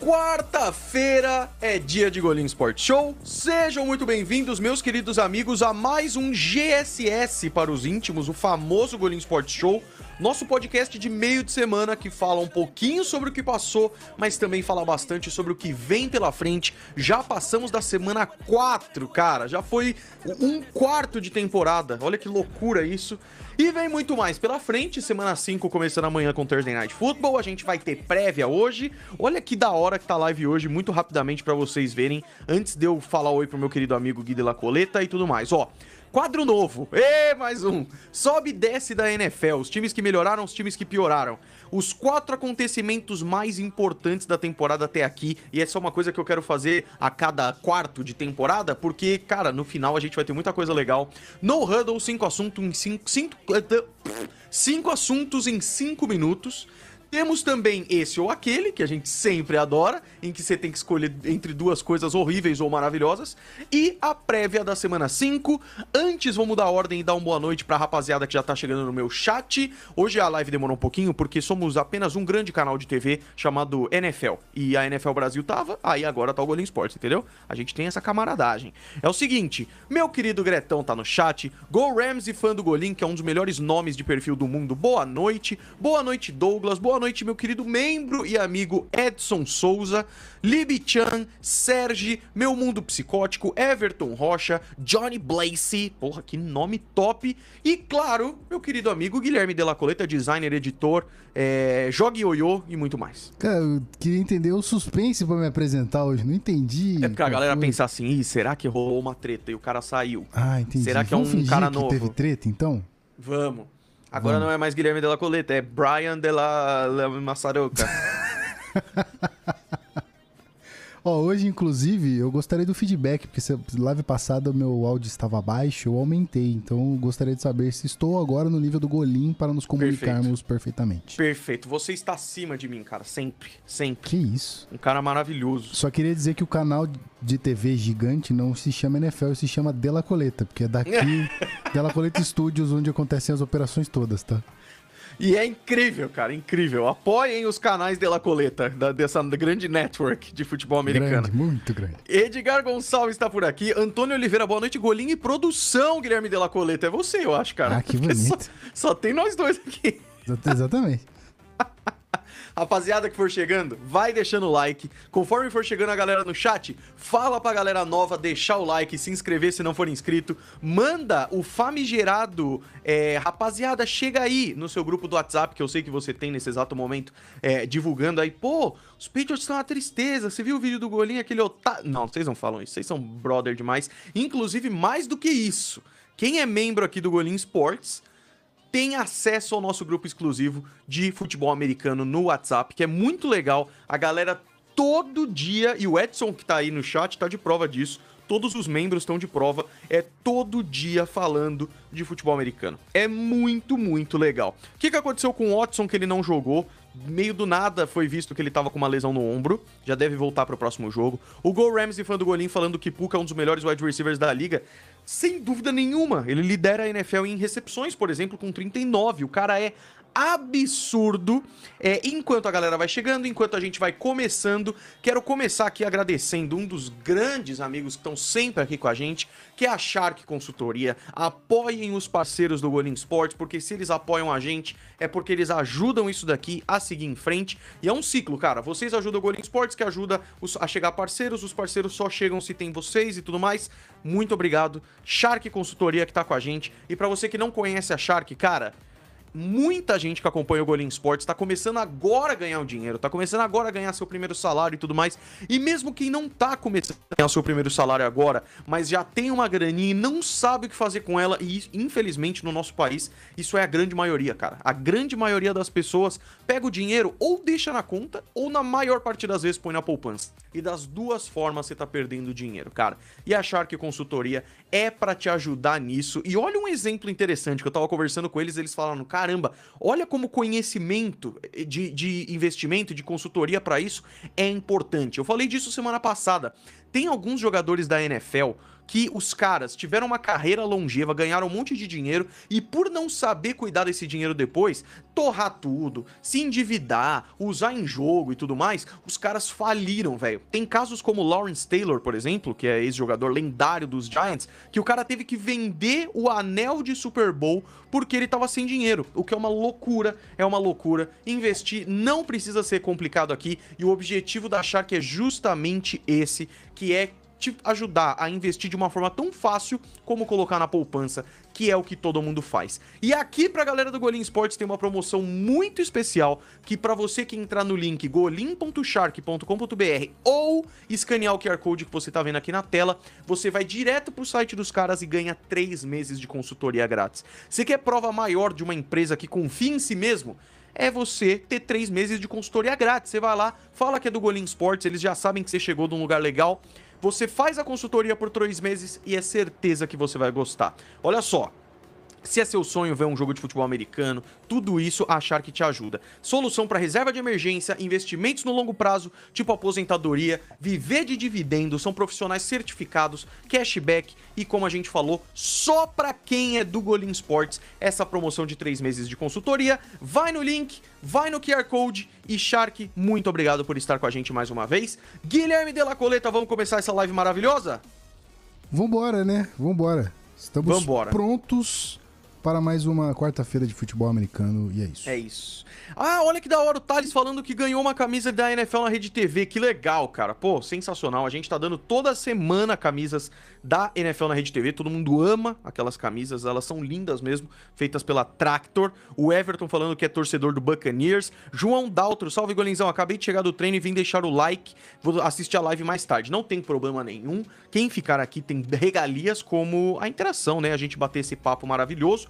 Quarta-feira é dia de Golinho Sport Show. Sejam muito bem-vindos, meus queridos amigos, a mais um GSS para os íntimos, o famoso Golinho Sport Show. Nosso podcast de meio de semana que fala um pouquinho sobre o que passou, mas também fala bastante sobre o que vem pela frente. Já passamos da semana 4, cara. Já foi um quarto de temporada. Olha que loucura isso. E vem muito mais pela frente. Semana 5 começando amanhã com Thursday Night Football. A gente vai ter prévia hoje. Olha que da hora que tá live hoje, muito rapidamente para vocês verem. Antes de eu falar oi pro meu querido amigo Gui de la Coleta e tudo mais. Ó, Quadro novo. E mais um. Sobe e desce da NFL. Os times que melhoraram, os times que pioraram. Os quatro acontecimentos mais importantes da temporada até aqui. E essa é uma coisa que eu quero fazer a cada quarto de temporada, porque, cara, no final a gente vai ter muita coisa legal. No Huddle, cinco assuntos em cinco, cinco, cinco assuntos em cinco minutos. Temos também esse ou aquele, que a gente sempre adora, em que você tem que escolher entre duas coisas horríveis ou maravilhosas. E a prévia da semana 5. Antes, vou mudar a ordem e dar uma boa noite pra rapaziada que já tá chegando no meu chat. Hoje a live demorou um pouquinho, porque somos apenas um grande canal de TV chamado NFL. E a NFL Brasil tava, aí agora tá o Golim Sports, entendeu? A gente tem essa camaradagem. É o seguinte, meu querido Gretão tá no chat. Go Rams e fã do Golim, que é um dos melhores nomes de perfil do mundo. Boa noite. Boa noite, Douglas. Boa noite, meu querido membro e amigo Edson Souza, Libi Chan, Sergi, Meu Mundo Psicótico, Everton Rocha, Johnny Blaze, porra, que nome top, e claro, meu querido amigo Guilherme Della Coleta, designer, editor, é, Jogue Ioiô e muito mais. Cara, eu queria entender o suspense pra me apresentar hoje, não entendi. É porque a galera pensa assim, Ih, será que rolou uma treta e o cara saiu? Ah, entendi. Será que é Vamos um fingir cara que novo? teve treta, então? Vamos. Agora Vamos. não é mais Guilherme Della Coleta, é Brian Della La Massaroca. Ó, hoje, inclusive, eu gostaria do feedback, porque se- live passada o meu áudio estava baixo, eu aumentei. Então, eu gostaria de saber se estou agora no nível do Golim para nos comunicarmos perfeitamente. Perfeito, você está acima de mim, cara, sempre, sempre. Que isso? Um cara maravilhoso. Só queria dizer que o canal de TV gigante não se chama NFL, se chama Della Coleta, porque é daqui, Della Coleta Studios, onde acontecem as operações todas, tá? E é incrível, cara, incrível. Apoiem os canais de La Coleta, da, dessa grande network de futebol americano. Grande, muito grande. Edgar Gonçalves está por aqui. Antônio Oliveira, boa noite. Golinho e produção, Guilherme de La Coleta. É você, eu acho, cara. Ah, que bonito. Só, só tem nós dois aqui. Exa- Exatamente. Rapaziada que for chegando, vai deixando o like. Conforme for chegando a galera no chat, fala pra galera nova deixar o like, se inscrever se não for inscrito. Manda o famigerado. é, rapaziada, chega aí no seu grupo do WhatsApp, que eu sei que você tem nesse exato momento, é, divulgando aí. Pô, os Patriots estão uma tristeza. Você viu o vídeo do Golinho, aquele otário. Não, vocês não falam isso. Vocês são brother demais. Inclusive, mais do que isso. Quem é membro aqui do Golinho Sports tem acesso ao nosso grupo exclusivo de futebol americano no WhatsApp, que é muito legal. A galera todo dia, e o Edson que tá aí no chat tá de prova disso. Todos os membros estão de prova, é todo dia falando de futebol americano. É muito, muito legal. O que, que aconteceu com o Watson que ele não jogou? Meio do nada foi visto que ele tava com uma lesão no ombro, já deve voltar pro próximo jogo. O Go Ramsey, fã do Golim, falando que Puka é um dos melhores wide receivers da liga. Sem dúvida nenhuma, ele lidera a NFL em recepções, por exemplo, com 39. O cara é absurdo. É, enquanto a galera vai chegando, enquanto a gente vai começando, quero começar aqui agradecendo um dos grandes amigos que estão sempre aqui com a gente, que é a Shark Consultoria. Apoiem os parceiros do Golim Sports, porque se eles apoiam a gente, é porque eles ajudam isso daqui a seguir em frente. E é um ciclo, cara. Vocês ajudam o Golim Sports, que ajuda os- a chegar parceiros, os parceiros só chegam se tem vocês e tudo mais. Muito obrigado. Shark Consultoria que tá com a gente. E pra você que não conhece a Shark, cara, muita gente que acompanha o Golim Sports tá começando agora a ganhar o dinheiro, tá começando agora a ganhar seu primeiro salário e tudo mais. E mesmo quem não tá começando a ganhar seu primeiro salário agora, mas já tem uma graninha e não sabe o que fazer com ela, e infelizmente no nosso país, isso é a grande maioria, cara. A grande maioria das pessoas pega o dinheiro ou deixa na conta, ou na maior parte das vezes põe na poupança. E das duas formas você tá perdendo dinheiro, cara. E a Shark Consultoria é pra te ajudar nisso. E olha um exemplo interessante que eu tava conversando com eles, eles falaram: caramba, olha como conhecimento de, de investimento, de consultoria pra isso é importante. Eu falei disso semana passada. Tem alguns jogadores da NFL que os caras tiveram uma carreira longeva, ganharam um monte de dinheiro e por não saber cuidar desse dinheiro depois, torrar tudo, se endividar, usar em jogo e tudo mais, os caras faliram, velho. Tem casos como Lawrence Taylor, por exemplo, que é ex-jogador lendário dos Giants, que o cara teve que vender o anel de Super Bowl porque ele tava sem dinheiro, o que é uma loucura, é uma loucura. Investir não precisa ser complicado aqui e o objetivo da Shark é justamente esse, que é te ajudar a investir de uma forma tão fácil como colocar na poupança, que é o que todo mundo faz. E aqui pra galera do Golim Sports tem uma promoção muito especial, que para você que entrar no link golim.shark.com.br ou escanear o QR Code que você tá vendo aqui na tela, você vai direto pro site dos caras e ganha 3 meses de consultoria grátis. Você quer prova maior de uma empresa que confia em si mesmo? é você ter três meses de consultoria grátis. Você vai lá, fala que é do Golim Sports, eles já sabem que você chegou de um lugar legal você faz a consultoria por três meses e é certeza que você vai gostar. Olha só, se é seu sonho ver um jogo de futebol americano, tudo isso a Shark te ajuda. Solução para reserva de emergência, investimentos no longo prazo, tipo aposentadoria, viver de dividendos, são profissionais certificados, cashback e como a gente falou, só para quem é do Golin Sports, essa promoção de três meses de consultoria. Vai no link, vai no QR Code e Shark, muito obrigado por estar com a gente mais uma vez. Guilherme de la Coleta, vamos começar essa live maravilhosa? Vambora, né? Vambora. Estamos Vambora. prontos para mais uma quarta-feira de futebol americano e é isso. É isso. Ah, olha que da hora o Thales falando que ganhou uma camisa da NFL na Rede TV. Que legal, cara. Pô, sensacional. A gente tá dando toda semana camisas da NFL na Rede TV. Todo mundo ama aquelas camisas. Elas são lindas mesmo, feitas pela Tractor. O Everton falando que é torcedor do Buccaneers. João Daltro, salve Golinzão. Acabei de chegar do treino e vim deixar o like. Vou assistir a live mais tarde. Não tem problema nenhum. Quem ficar aqui tem regalias como a interação, né? A gente bater esse papo maravilhoso.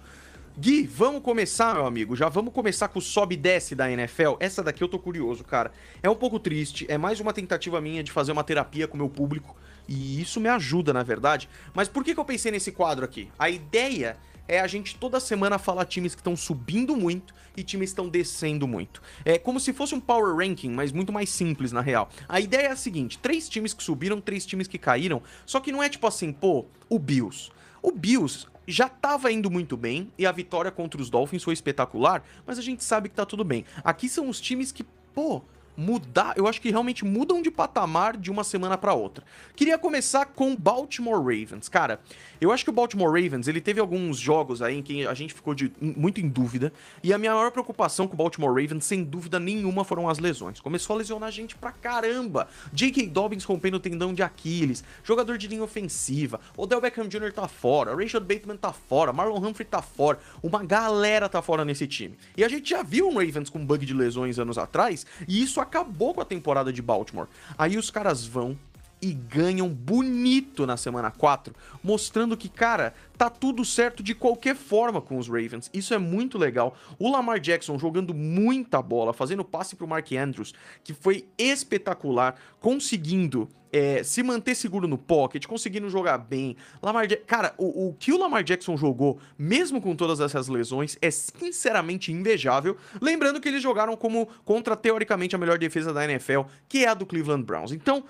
Gui, vamos começar, meu amigo. Já vamos começar com o sobe e desce da NFL. Essa daqui eu tô curioso, cara. É um pouco triste, é mais uma tentativa minha de fazer uma terapia com o meu público. E isso me ajuda, na verdade. Mas por que, que eu pensei nesse quadro aqui? A ideia é a gente toda semana falar times que estão subindo muito e times estão descendo muito. É como se fosse um power ranking, mas muito mais simples na real. A ideia é a seguinte: três times que subiram, três times que caíram. Só que não é tipo assim, pô, o Bills. O Bills já estava indo muito bem e a vitória contra os Dolphins foi espetacular, mas a gente sabe que tá tudo bem. Aqui são os times que, pô, mudar, eu acho que realmente mudam de patamar de uma semana para outra. Queria começar com Baltimore Ravens. Cara, eu acho que o Baltimore Ravens, ele teve alguns jogos aí em que a gente ficou de, muito em dúvida, e a minha maior preocupação com o Baltimore Ravens, sem dúvida nenhuma, foram as lesões. Começou a lesionar gente pra caramba. J.K. Dobbins rompendo o tendão de Aquiles, jogador de linha ofensiva, Odell Beckham Jr. tá fora, Rashad Bateman tá fora, Marlon Humphrey tá fora, uma galera tá fora nesse time. E a gente já viu um Ravens com bug de lesões anos atrás, e isso acabou com a temporada de Baltimore. Aí os caras vão e ganham bonito na semana 4, mostrando que, cara, tá tudo certo de qualquer forma com os Ravens. Isso é muito legal. O Lamar Jackson jogando muita bola, fazendo passe pro Mark Andrews, que foi espetacular, conseguindo é, se manter seguro no pocket, conseguindo jogar bem. Lamar Cara, o, o que o Lamar Jackson jogou, mesmo com todas essas lesões, é sinceramente invejável. Lembrando que eles jogaram como contra, teoricamente, a melhor defesa da NFL, que é a do Cleveland Browns. Então,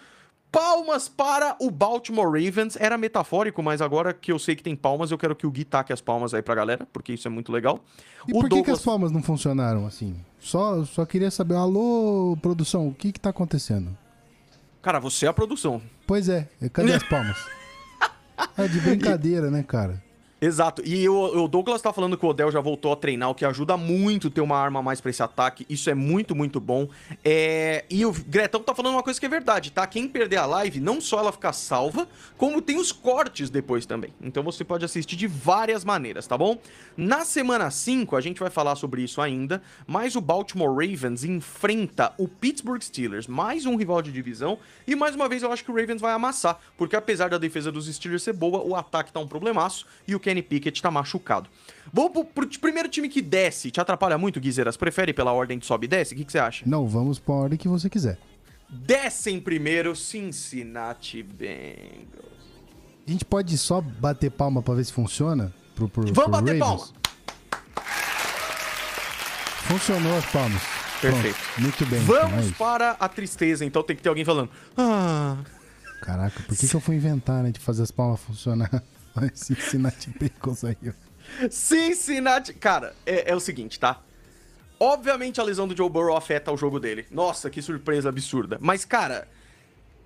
Palmas para o Baltimore Ravens. Era metafórico, mas agora que eu sei que tem palmas, eu quero que o Gui taque as palmas aí pra galera, porque isso é muito legal. E o por que, Douglas... que as palmas não funcionaram assim? Só, só queria saber, alô, produção, o que que tá acontecendo? Cara, você é a produção. Pois é, cadê as palmas? É de brincadeira, né, cara? Exato. E o, o, Douglas tá falando que o Odell já voltou a treinar, o que ajuda muito ter uma arma a mais pra esse ataque. Isso é muito, muito bom. É... E o Gretão tá falando uma coisa que é verdade, tá? Quem perder a live, não só ela fica salva, como tem os cortes depois também. Então você pode assistir de várias maneiras, tá bom? Na semana 5, a gente vai falar sobre isso ainda, mas o Baltimore Ravens enfrenta o Pittsburgh Steelers, mais um rival de divisão, e mais uma vez eu acho que o Ravens vai amassar, porque apesar da defesa dos Steelers ser boa, o ataque tá um problemaço, e o Kenny Pickett tá machucado. Vamos pro, pro primeiro time que desce. Te atrapalha muito, Guizeras? Prefere pela ordem de sobe e desce? O que, que você acha? Não, vamos pra ordem que você quiser. Desce em primeiro, Cincinnati Bengals. A gente pode só bater palma pra ver se funciona? Pro, pro, Vamos pro bater Ravens? palma! Funcionou as palmas. Perfeito. Pronto, muito bem. Vamos então é para a tristeza, então tem que ter alguém falando. Ah. Caraca, por que, que eu fui inventar, né, de fazer as palmas funcionar? Cincinnati Bengals aí, ó. Cincinnati. Cara, é, é, o seguinte, tá? Obviamente a lesão do Joe Burrow afeta o jogo dele. Nossa, que surpresa absurda. Mas, cara,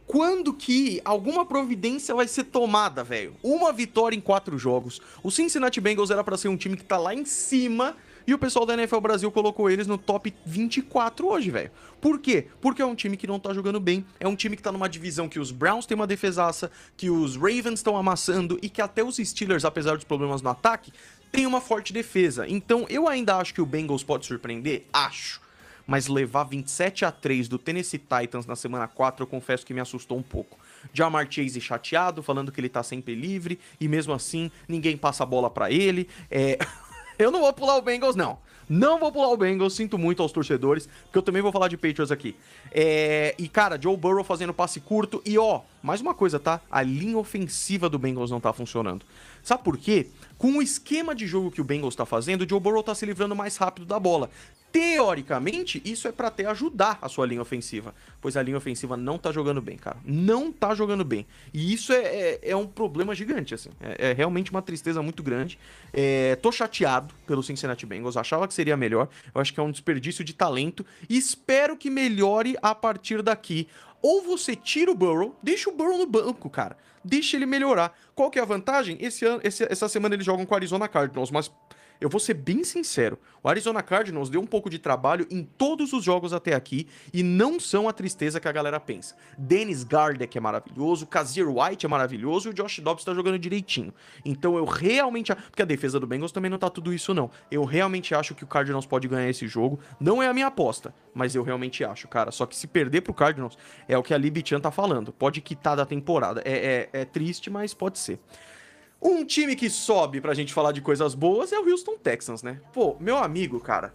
quando que alguma providência vai ser tomada, velho? Uma vitória em quatro jogos. O Cincinnati Bengals era para ser um time que tá lá em cima e o pessoal da NFL Brasil colocou eles no top 24 hoje, velho. Por quê? Porque é um time que não tá jogando bem, é um time que tá numa divisão que os Browns têm uma defesaça, que os Ravens estão amassando e que até os Steelers, apesar dos problemas no ataque, tem uma forte defesa. Então, eu ainda acho que o Bengals pode surpreender? Acho. Mas levar 27 a 3 do Tennessee Titans na semana 4, eu confesso que me assustou um pouco. Jamar Chase chateado, falando que ele tá sempre livre, e mesmo assim, ninguém passa a bola para ele. É... Eu não vou pular o Bengals, não. Não vou pular o Bengals, sinto muito aos torcedores, porque eu também vou falar de Patriots aqui. É... E, cara, Joe Burrow fazendo passe curto. E, ó, mais uma coisa, tá? A linha ofensiva do Bengals não tá funcionando. Sabe por quê? Com o esquema de jogo que o Bengals tá fazendo, o Joe Burrow tá se livrando mais rápido da bola. Teoricamente, isso é para até ajudar a sua linha ofensiva, pois a linha ofensiva não tá jogando bem, cara. Não tá jogando bem. E isso é, é, é um problema gigante, assim. É, é, realmente uma tristeza muito grande. É, tô chateado pelo Cincinnati Bengals, achava que seria melhor. Eu acho que é um desperdício de talento e espero que melhore a partir daqui. Ou você tira o Burrow, deixa o Burrow no banco, cara. Deixa ele melhorar. Qual que é a vantagem? Esse ano, esse, essa semana eles jogam com o Arizona Cardinals, mas eu vou ser bem sincero, o Arizona Cardinals deu um pouco de trabalho em todos os jogos até aqui e não são a tristeza que a galera pensa. Dennis Gardeck é maravilhoso, Kazir White é maravilhoso e o Josh Dobbs tá jogando direitinho. Então eu realmente... Porque a defesa do Bengals também não tá tudo isso não. Eu realmente acho que o Cardinals pode ganhar esse jogo. Não é a minha aposta, mas eu realmente acho, cara. Só que se perder pro Cardinals, é o que a Libby Chan tá falando. Pode quitar da temporada. É, é, é triste, mas pode ser. Um time que sobe pra gente falar de coisas boas é o Houston Texans, né? Pô, meu amigo, cara.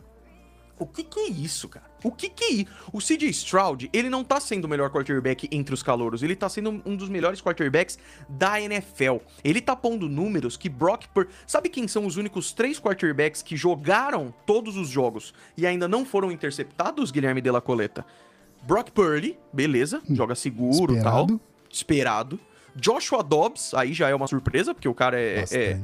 O que que é isso, cara? O que que é isso? O CJ Stroud, ele não tá sendo o melhor quarterback entre os calouros, ele tá sendo um dos melhores quarterbacks da NFL. Ele tá pondo números que Brock Purdy... Sabe quem são os únicos três quarterbacks que jogaram todos os jogos e ainda não foram interceptados, Guilherme de la Coleta? Brock Purdy, beleza, joga seguro e tal. Esperado. Joshua Dobbs, aí já é uma surpresa, porque o cara é. é,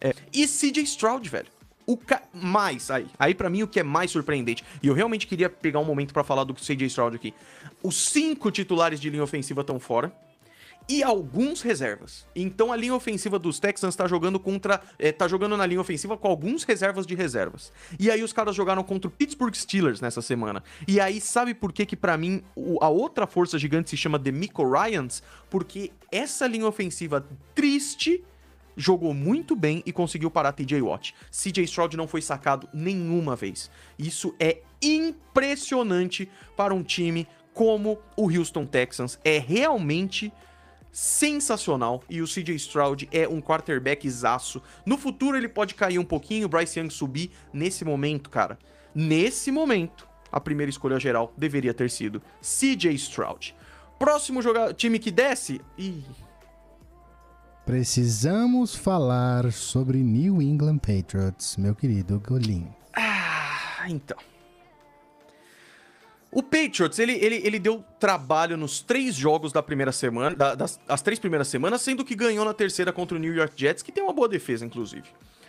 é e CJ Stroud, velho. O ca... Mais, aí. Aí para mim o que é mais surpreendente. E eu realmente queria pegar um momento para falar do CJ Stroud aqui. Os cinco titulares de linha ofensiva estão fora e alguns reservas. Então a linha ofensiva dos Texans tá jogando contra. É, tá jogando na linha ofensiva com alguns reservas de reservas. E aí os caras jogaram contra o Pittsburgh Steelers nessa semana. E aí, sabe por que, que para mim a outra força gigante se chama Demico Ryans? Porque essa linha ofensiva triste jogou muito bem e conseguiu parar TJ Watt. CJ Stroud não foi sacado nenhuma vez. Isso é impressionante para um time como o Houston Texans. É realmente sensacional e o CJ Stroud é um quarterback zaço. No futuro ele pode cair um pouquinho, o Bryce Young subir. Nesse momento, cara, nesse momento, a primeira escolha geral deveria ter sido CJ Stroud. Próximo jogador, time que desce. Ih. Precisamos falar sobre New England Patriots, meu querido Golim. Ah, então. O Patriots, ele, ele, ele deu trabalho nos três jogos da primeira semana, da, das as três primeiras semanas, sendo que ganhou na terceira contra o New York Jets, que tem uma boa defesa, inclusive.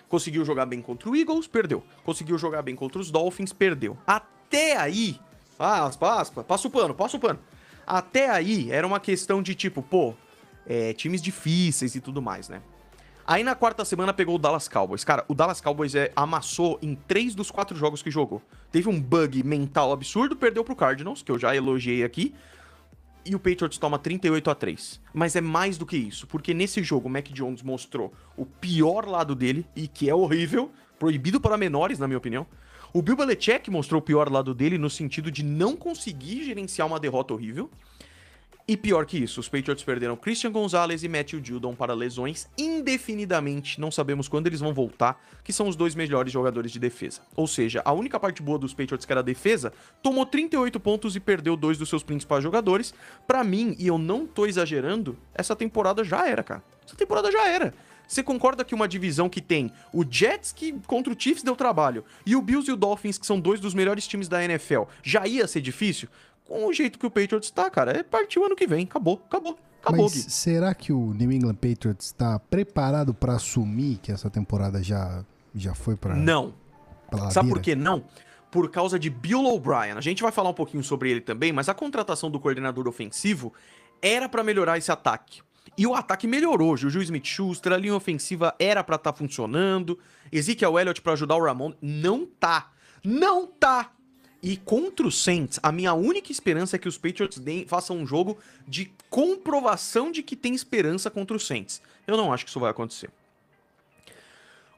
Conseguiu jogar bem contra o Eagles, perdeu. Conseguiu jogar bem contra os Dolphins, perdeu. Até aí, aspa, aspa, passa o pano, passa o pano. Até aí era uma questão de tipo, pô, é, times difíceis e tudo mais, né? Aí na quarta semana pegou o Dallas Cowboys. Cara, o Dallas Cowboys é, amassou em três dos quatro jogos que jogou. Teve um bug mental absurdo, perdeu pro Cardinals, que eu já elogiei aqui. E o Patriots toma 38 a 3. Mas é mais do que isso, porque nesse jogo o Mac Jones mostrou o pior lado dele, e que é horrível, proibido para menores, na minha opinião. O Bill Belichick mostrou o pior lado dele no sentido de não conseguir gerenciar uma derrota horrível. E pior que isso, os Patriots perderam Christian Gonzalez e Matthew Judon para lesões indefinidamente, não sabemos quando eles vão voltar, que são os dois melhores jogadores de defesa. Ou seja, a única parte boa dos Patriots que era a defesa, tomou 38 pontos e perdeu dois dos seus principais jogadores. Para mim, e eu não tô exagerando, essa temporada já era, cara. Essa temporada já era. Você concorda que uma divisão que tem o Jets, que contra o Chiefs deu trabalho, e o Bills e o Dolphins, que são dois dos melhores times da NFL, já ia ser difícil? Com o jeito que o Patriots tá, cara, é partiu ano que vem. Acabou, acabou. Acabou, Mas Gui. será que o New England Patriots está preparado para assumir que essa temporada já, já foi para Não. Sabe por que não? Por causa de Bill O'Brien. A gente vai falar um pouquinho sobre ele também, mas a contratação do coordenador ofensivo era para melhorar esse ataque. E o ataque melhorou. Juju Smith-Schuster, a linha ofensiva era para estar tá funcionando. Ezekiel Elliott para ajudar o Ramon. Não tá. Não tá. E contra o Saints, a minha única esperança é que os Patriots deem, façam um jogo de comprovação de que tem esperança contra o Saints. Eu não acho que isso vai acontecer.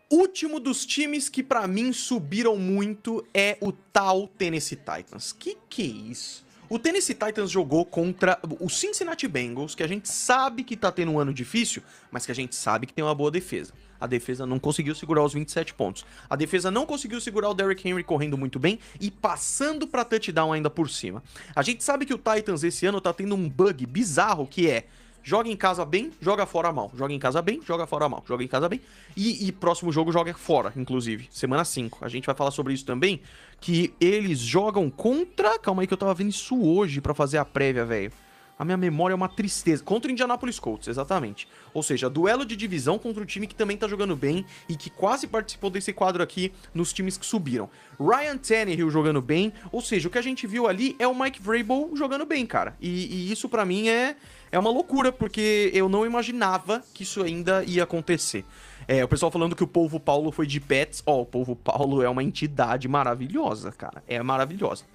Último dos times que para mim subiram muito é o tal Tennessee Titans. Que que é isso? O Tennessee Titans jogou contra o Cincinnati Bengals, que a gente sabe que tá tendo um ano difícil, mas que a gente sabe que tem uma boa defesa a defesa não conseguiu segurar os 27 pontos. A defesa não conseguiu segurar o Derrick Henry correndo muito bem e passando para touchdown ainda por cima. A gente sabe que o Titans esse ano tá tendo um bug bizarro que é joga em casa bem, joga fora mal. Joga em casa bem, joga fora mal. Joga em casa bem. E, e, próximo jogo joga fora, inclusive. Semana 5. A gente vai falar sobre isso também. Que eles jogam contra. Calma aí que eu tava vendo isso hoje para fazer a prévia, velho a minha memória é uma tristeza. Contra o Indianapolis Colts, exatamente. Ou seja, duelo de divisão contra o time que também tá jogando bem e que quase participou desse quadro aqui nos times que subiram. Ryan Tannehill jogando bem, ou seja, o que a gente viu ali é o Mike Vrabel jogando bem, cara. E, e isso para mim é, é uma loucura, porque eu não imaginava que isso ainda ia acontecer. É, o pessoal falando que o povo Paulo foi de pets. Ó, oh, o povo Paulo é uma entidade maravilhosa, cara. É maravilhosa.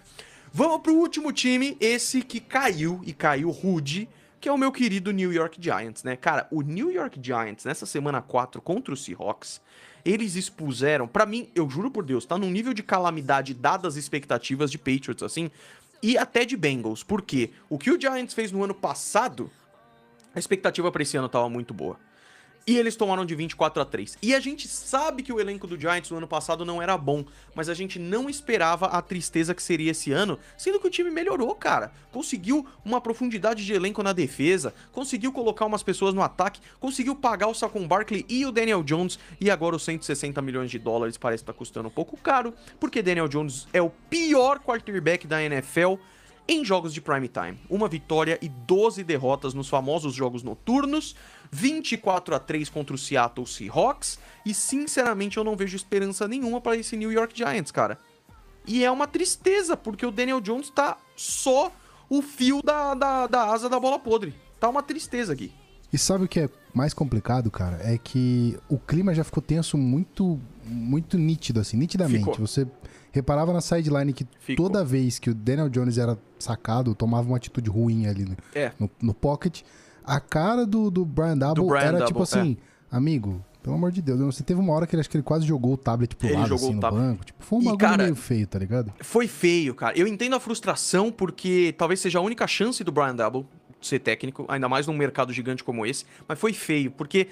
Vamos pro último time, esse que caiu e caiu rude, que é o meu querido New York Giants, né? Cara, o New York Giants nessa semana 4 contra o Seahawks, eles expuseram, para mim, eu juro por Deus, tá num nível de calamidade dadas as expectativas de Patriots assim, e até de Bengals, porque o que o Giants fez no ano passado, a expectativa para esse ano tava muito boa. E eles tomaram de 24 a 3. E a gente sabe que o elenco do Giants no ano passado não era bom, mas a gente não esperava a tristeza que seria esse ano, sendo que o time melhorou, cara. Conseguiu uma profundidade de elenco na defesa, conseguiu colocar umas pessoas no ataque, conseguiu pagar o Saquon Barkley e o Daniel Jones, e agora os 160 milhões de dólares parece estar tá custando um pouco caro, porque Daniel Jones é o pior quarterback da NFL em jogos de prime time. Uma vitória e 12 derrotas nos famosos jogos noturnos 24 a 3 contra o Seattle Seahawks. E sinceramente eu não vejo esperança nenhuma para esse New York Giants, cara. E é uma tristeza, porque o Daniel Jones tá só o fio da, da, da asa da bola podre. Tá uma tristeza aqui. E sabe o que é mais complicado, cara? É que o clima já ficou tenso muito, muito nítido, assim, nitidamente. Ficou. Você reparava na sideline que ficou. toda vez que o Daniel Jones era sacado, tomava uma atitude ruim ali no, é. no, no pocket a cara do, do Brian Double do Brian era Double, tipo assim, é. amigo, pelo amor de Deus, você teve uma hora que ele acho que ele quase jogou o tablet pro ele lado, assim, no banco. Tipo, foi um bagulho cara, meio feio, tá ligado? Foi feio, cara. Eu entendo a frustração, porque talvez seja a única chance do Brian Double ser técnico, ainda mais num mercado gigante como esse, mas foi feio, porque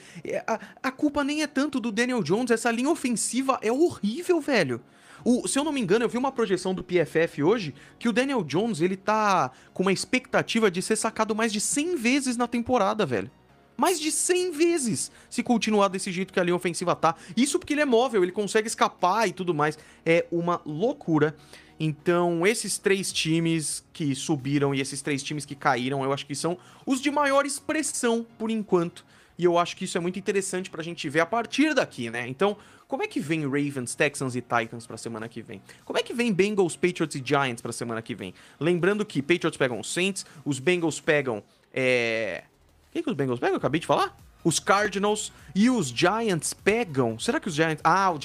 a, a culpa nem é tanto do Daniel Jones, essa linha ofensiva é horrível, velho. O, se eu não me engano, eu vi uma projeção do PFF hoje que o Daniel Jones, ele tá com uma expectativa de ser sacado mais de 100 vezes na temporada, velho. Mais de 100 vezes, se continuar desse jeito que a linha ofensiva tá. Isso porque ele é móvel, ele consegue escapar e tudo mais. É uma loucura. Então, esses três times que subiram e esses três times que caíram, eu acho que são os de maior expressão por enquanto. E eu acho que isso é muito interessante pra gente ver a partir daqui, né? Então, como é que vem Ravens, Texans e Titans pra semana que vem? Como é que vem Bengals, Patriots e Giants pra semana que vem? Lembrando que Patriots pegam os Saints, os Bengals pegam. É. Quem que os Bengals pegam? Eu acabei de falar? Os Cardinals e os Giants pegam. Será que os Giants. Ah, o,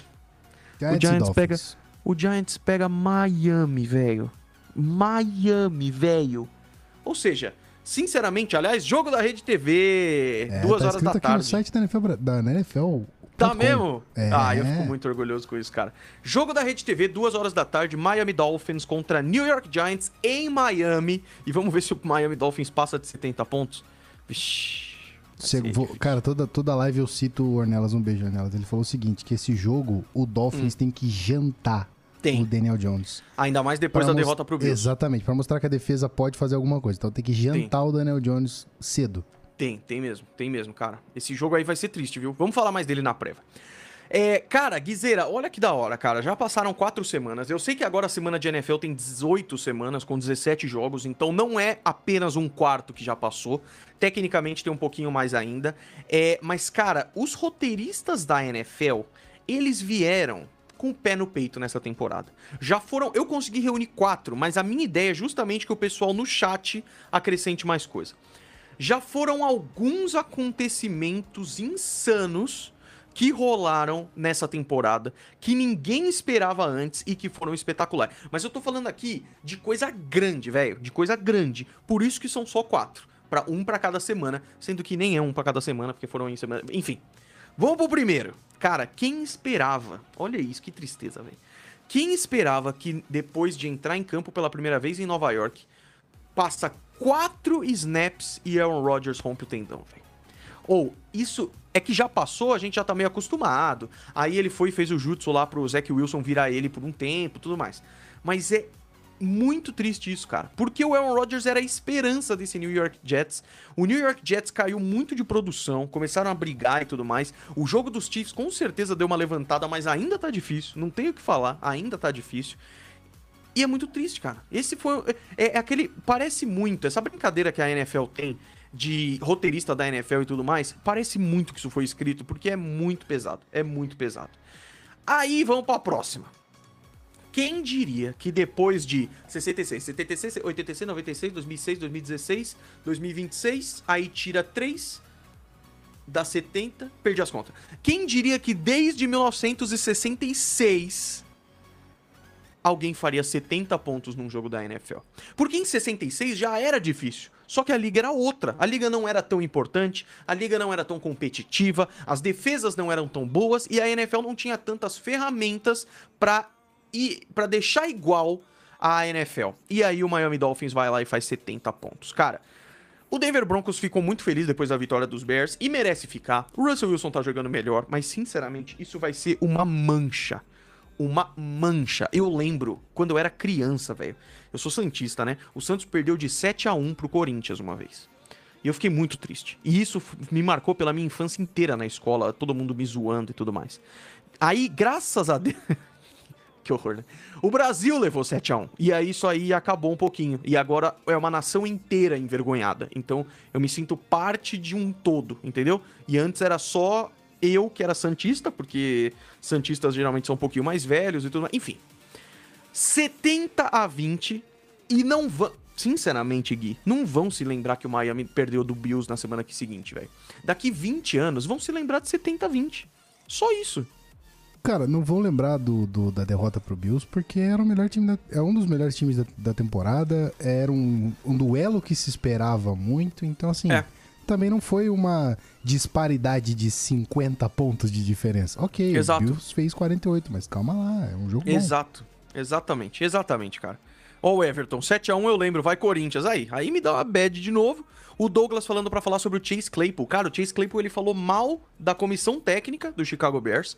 Giants, o Giants pega. O Giants pega Miami, velho. Miami, velho. Ou seja, sinceramente, aliás, jogo da Rede TV, é, duas tá horas da tarde. Aqui no site da NFL, da NFL Tá mesmo? É. Ah, eu fico muito orgulhoso com isso, cara. Jogo da Rede TV, duas horas da tarde, Miami Dolphins contra New York Giants em Miami. E vamos ver se o Miami Dolphins passa de 70 pontos. Vixi. vou, cara, toda, toda live eu cito o Ornelas, um beijo, Ornelas. Ele falou o seguinte: que esse jogo, o Dolphins hum. tem que jantar tem. o Daniel Jones. Ainda mais depois pra da derrota pro Bills. Exatamente, para mostrar que a defesa pode fazer alguma coisa. Então tem que jantar tem. o Daniel Jones cedo. Tem, tem mesmo, tem mesmo, cara. Esse jogo aí vai ser triste, viu? Vamos falar mais dele na prévia. É, cara, Guizeira, olha que da hora, cara. Já passaram quatro semanas. Eu sei que agora a semana de NFL tem 18 semanas, com 17 jogos, então não é apenas um quarto que já passou. Tecnicamente tem um pouquinho mais ainda. É, mas, cara, os roteiristas da NFL, eles vieram com o pé no peito nessa temporada. Já foram. Eu consegui reunir quatro, mas a minha ideia é justamente que o pessoal no chat acrescente mais coisa. Já foram alguns acontecimentos insanos que rolaram nessa temporada, que ninguém esperava antes e que foram espetaculares. Mas eu tô falando aqui de coisa grande, velho, de coisa grande. Por isso que são só quatro, para um para cada semana, sendo que nem é um para cada semana, porque foram em semana, enfim. Vamos pro primeiro. Cara, quem esperava? Olha isso, que tristeza, velho. Quem esperava que depois de entrar em campo pela primeira vez em Nova York, passa quatro snaps e Aaron Rodgers rompe o tendão, velho? Ou, isso é que já passou, a gente já tá meio acostumado. Aí ele foi e fez o jutsu lá pro Zach Wilson virar ele por um tempo tudo mais. Mas é muito triste isso, cara. Porque o Aaron Rodgers era a esperança desse New York Jets. O New York Jets caiu muito de produção, começaram a brigar e tudo mais. O jogo dos Chiefs com certeza deu uma levantada, mas ainda tá difícil. Não tenho o que falar, ainda tá difícil. E é muito triste, cara. Esse foi. É, é aquele. Parece muito. Essa brincadeira que a NFL tem de roteirista da NFL e tudo mais, parece muito que isso foi escrito, porque é muito pesado. É muito pesado. Aí vamos pra próxima. Quem diria que depois de 66, 76, 86, 96, 2006, 2016, 2026, aí tira 3, dá 70, perdi as contas. Quem diria que desde 1966 alguém faria 70 pontos num jogo da NFL? Porque em 66 já era difícil. Só que a liga era outra. A liga não era tão importante, a liga não era tão competitiva, as defesas não eram tão boas e a NFL não tinha tantas ferramentas para para deixar igual a NFL. E aí o Miami Dolphins vai lá e faz 70 pontos. Cara, o Denver Broncos ficou muito feliz depois da vitória dos Bears e merece ficar. O Russell Wilson tá jogando melhor, mas sinceramente, isso vai ser uma mancha. Uma mancha. Eu lembro quando eu era criança, velho. Eu sou Santista, né? O Santos perdeu de 7 a 1 pro Corinthians uma vez. E eu fiquei muito triste. E isso me marcou pela minha infância inteira na escola, todo mundo me zoando e tudo mais. Aí, graças a Deus. que horror, né? O Brasil levou 7 a 1 E aí isso aí acabou um pouquinho. E agora é uma nação inteira envergonhada. Então eu me sinto parte de um todo, entendeu? E antes era só eu que era Santista, porque Santistas geralmente são um pouquinho mais velhos e tudo mais. Enfim. 70 a 20 e não vão. Sinceramente, Gui, não vão se lembrar que o Miami perdeu do Bills na semana que seguinte, velho. Daqui 20 anos vão se lembrar de 70 a 20. Só isso. Cara, não vão lembrar do, do, da derrota pro Bills porque era o melhor time da, é um dos melhores times da, da temporada. Era um, um, duelo que se esperava muito. Então, assim, é. Também não foi uma disparidade de 50 pontos de diferença. Ok, Exato. o Bills fez 48, mas calma lá, é um jogo Exato. Bom. Exatamente, exatamente, cara. Ó o Everton, 7x1 eu lembro, vai Corinthians. Aí, aí me dá uma bad de novo. O Douglas falando para falar sobre o Chase Claypool. Cara, o Chase Claypool ele falou mal da comissão técnica do Chicago Bears.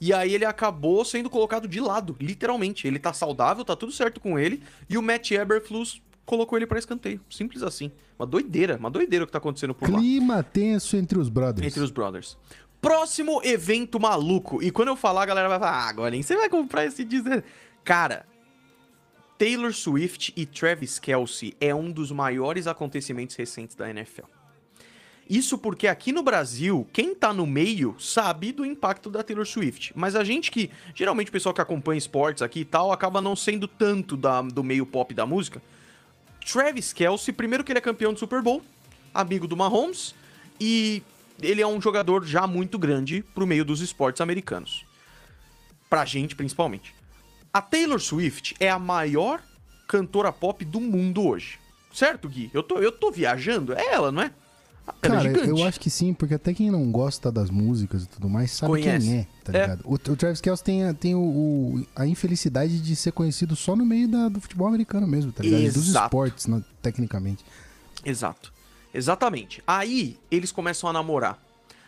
E aí ele acabou sendo colocado de lado, literalmente. Ele tá saudável, tá tudo certo com ele. E o Matt Eberflus colocou ele para escanteio. Simples assim. Uma doideira, uma doideira o que tá acontecendo por Clima lá. Clima tenso entre os brothers. Entre os brothers. Próximo evento maluco. E quando eu falar, a galera vai falar: Ah, agora você vai comprar esse Disney. Cara, Taylor Swift e Travis Kelsey é um dos maiores acontecimentos recentes da NFL. Isso porque aqui no Brasil, quem tá no meio sabe do impacto da Taylor Swift. Mas a gente que, geralmente o pessoal que acompanha esportes aqui e tal, acaba não sendo tanto da, do meio pop da música. Travis Kelsey, primeiro que ele é campeão do Super Bowl, amigo do Mahomes, e ele é um jogador já muito grande pro meio dos esportes americanos. Pra gente, principalmente. A Taylor Swift é a maior cantora pop do mundo hoje. Certo, Gui? Eu tô, eu tô viajando? É ela, não é? Cara, eu acho que sim, porque até quem não gosta das músicas e tudo mais sabe Conhece. quem é, tá é. ligado? O, o, Travis Kelce tem, tem o, o, a infelicidade de ser conhecido só no meio da, do futebol americano mesmo, tá ligado? Exato. Dos esportes, né, tecnicamente. Exato. Exatamente. Aí eles começam a namorar.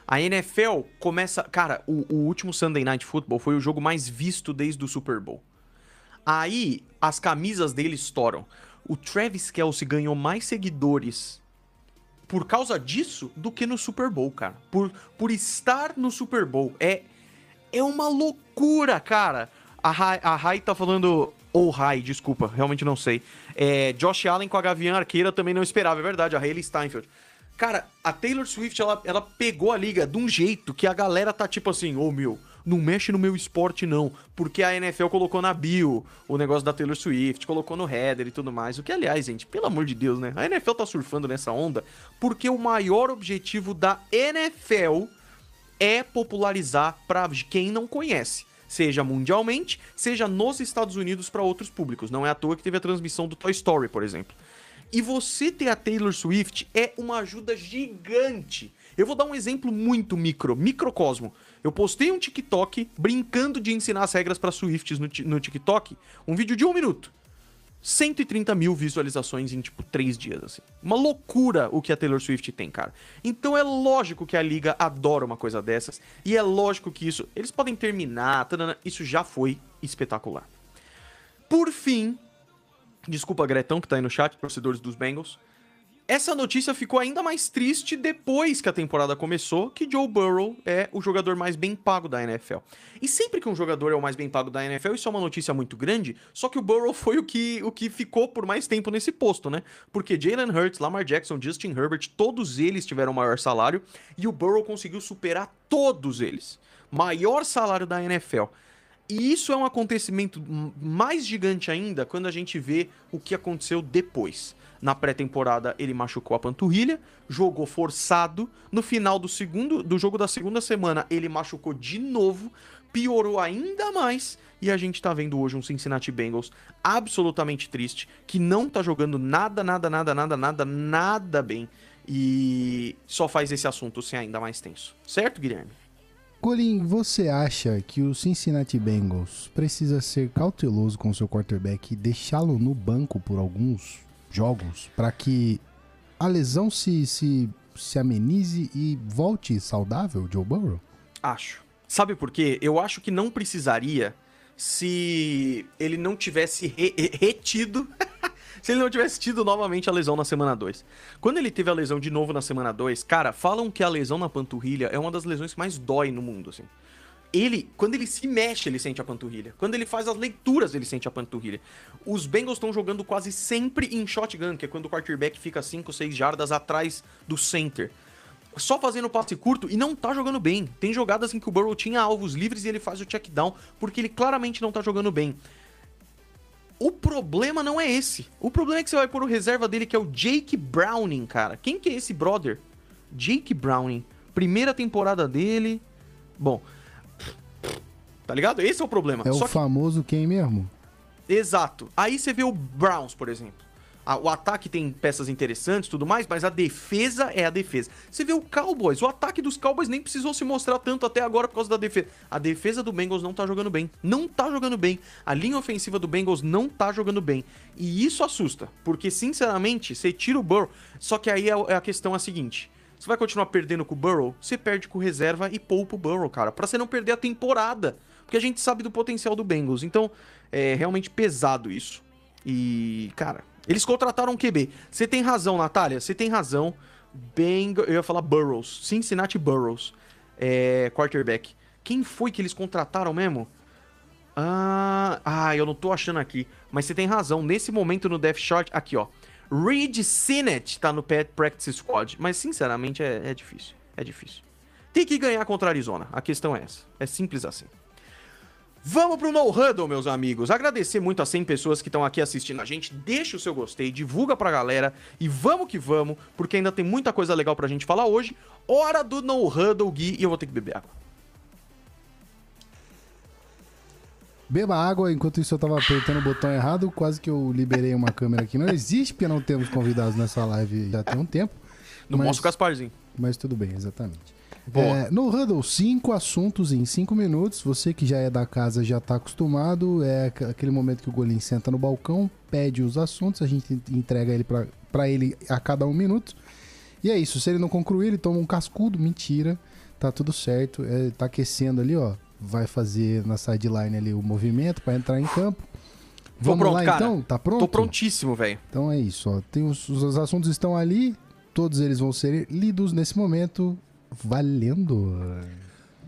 A NFL começa. Cara, o, o último Sunday Night Football foi o jogo mais visto desde o Super Bowl. Aí as camisas dele estouram. O Travis Kelsey ganhou mais seguidores por causa disso do que no Super Bowl, cara. Por, por estar no Super Bowl. É, é uma loucura, cara. A Rai, a tá falando. Ou Rai, desculpa, realmente não sei. É, Josh Allen com a Gavião Arqueira também não esperava, é verdade. A Hayley Steinfeld. Cara, a Taylor Swift, ela, ela pegou a liga de um jeito que a galera tá tipo assim, ô oh, meu, não mexe no meu esporte não, porque a NFL colocou na bio o negócio da Taylor Swift, colocou no header e tudo mais. O que, aliás, gente, pelo amor de Deus, né? A NFL tá surfando nessa onda porque o maior objetivo da NFL é popularizar para quem não conhece seja mundialmente, seja nos Estados Unidos para outros públicos. Não é à toa que teve a transmissão do Toy Story, por exemplo. E você ter a Taylor Swift é uma ajuda gigante. Eu vou dar um exemplo muito micro, microcosmo. Eu postei um TikTok brincando de ensinar as regras para Swifts no, no TikTok, um vídeo de um minuto. 130 mil visualizações em, tipo, três dias, assim. Uma loucura o que a Taylor Swift tem, cara. Então é lógico que a liga adora uma coisa dessas. E é lógico que isso... Eles podem terminar, tadana, isso já foi espetacular. Por fim... Desculpa, Gretão, que tá aí no chat, torcedores dos Bengals. Essa notícia ficou ainda mais triste depois que a temporada começou, que Joe Burrow é o jogador mais bem pago da NFL. E sempre que um jogador é o mais bem pago da NFL, isso é uma notícia muito grande, só que o Burrow foi o que, o que ficou por mais tempo nesse posto, né? Porque Jalen Hurts, Lamar Jackson, Justin Herbert, todos eles tiveram maior salário e o Burrow conseguiu superar todos eles. Maior salário da NFL. E isso é um acontecimento mais gigante ainda quando a gente vê o que aconteceu depois. Na pré-temporada ele machucou a panturrilha, jogou forçado. No final do segundo do jogo da segunda semana ele machucou de novo, piorou ainda mais e a gente tá vendo hoje um Cincinnati Bengals absolutamente triste, que não tá jogando nada, nada, nada, nada, nada, nada bem e só faz esse assunto ser ainda mais tenso. Certo, Guilherme? Colin, você acha que o Cincinnati Bengals precisa ser cauteloso com seu quarterback e deixá-lo no banco por alguns jogos para que a lesão se, se, se amenize e volte saudável, Joe Burrow? Acho. Sabe por quê? Eu acho que não precisaria se ele não tivesse re retido. se ele não tivesse tido novamente a lesão na semana 2. Quando ele teve a lesão de novo na semana 2, cara, falam que a lesão na panturrilha é uma das lesões que mais dói no mundo, assim ele, quando ele se mexe, ele sente a panturrilha. Quando ele faz as leituras, ele sente a panturrilha. Os Bengals estão jogando quase sempre em shotgun, que é quando o quarterback fica 5, 6 jardas atrás do center. Só fazendo passe curto e não tá jogando bem. Tem jogadas em que o Burrow tinha alvos livres e ele faz o check down porque ele claramente não tá jogando bem. O problema não é esse. O problema é que você vai pôr o reserva dele, que é o Jake Browning, cara. Quem que é esse brother? Jake Browning. Primeira temporada dele. Bom, Tá ligado? Esse é o problema. É Só o que... famoso quem mesmo? Exato. Aí você vê o Browns, por exemplo. O ataque tem peças interessantes e tudo mais, mas a defesa é a defesa. Você vê o Cowboys, o ataque dos Cowboys nem precisou se mostrar tanto até agora por causa da defesa. A defesa do Bengals não tá jogando bem. Não tá jogando bem. A linha ofensiva do Bengals não tá jogando bem. E isso assusta, porque sinceramente, você tira o Burrow. Só que aí é a questão é a seguinte: você vai continuar perdendo com o Burrow? Você perde com reserva e poupa o Burrow, cara, para você não perder a temporada. Porque a gente sabe do potencial do Bengals. Então, é realmente pesado isso. E, cara, eles contrataram um QB. Você tem razão, Natália, você tem razão. Bengals, eu ia falar Burrows, Cincinnati Burrows, é, quarterback. Quem foi que eles contrataram mesmo? Ah, ah, eu não tô achando aqui. Mas você tem razão. Nesse momento no Death Chart, aqui ó. Reed Sinnett tá no Practice Squad. Mas sinceramente é, é difícil. É difícil. Tem que ganhar contra a Arizona. A questão é essa. É simples assim. Vamos pro No Huddle, meus amigos. Agradecer muito a 100 pessoas que estão aqui assistindo a gente. Deixa o seu gostei, divulga pra galera e vamos que vamos, porque ainda tem muita coisa legal pra gente falar hoje. Hora do No Huddle, Gui, e eu vou ter que beber água. Beba água, enquanto isso eu tava apertando o botão errado, quase que eu liberei uma câmera aqui. Não existe porque não temos convidados nessa live já tem um tempo. Não mas... mostra o Gasparzinho. Mas tudo bem, exatamente. É, no Huddle, cinco assuntos em cinco minutos. Você que já é da casa já está acostumado. É aquele momento que o Golim senta no balcão, pede os assuntos, a gente entrega ele para ele a cada um minuto. E é isso. Se ele não concluir, ele toma um cascudo. Mentira. Tá tudo certo. É, tá aquecendo ali, ó. Vai fazer na sideline ali o movimento para entrar em campo. Vamos pronto, lá cara. então? Tá pronto? Tô prontíssimo, velho. Então é isso, ó. Tem os, os assuntos estão ali. Todos eles vão ser lidos nesse momento. Valendo!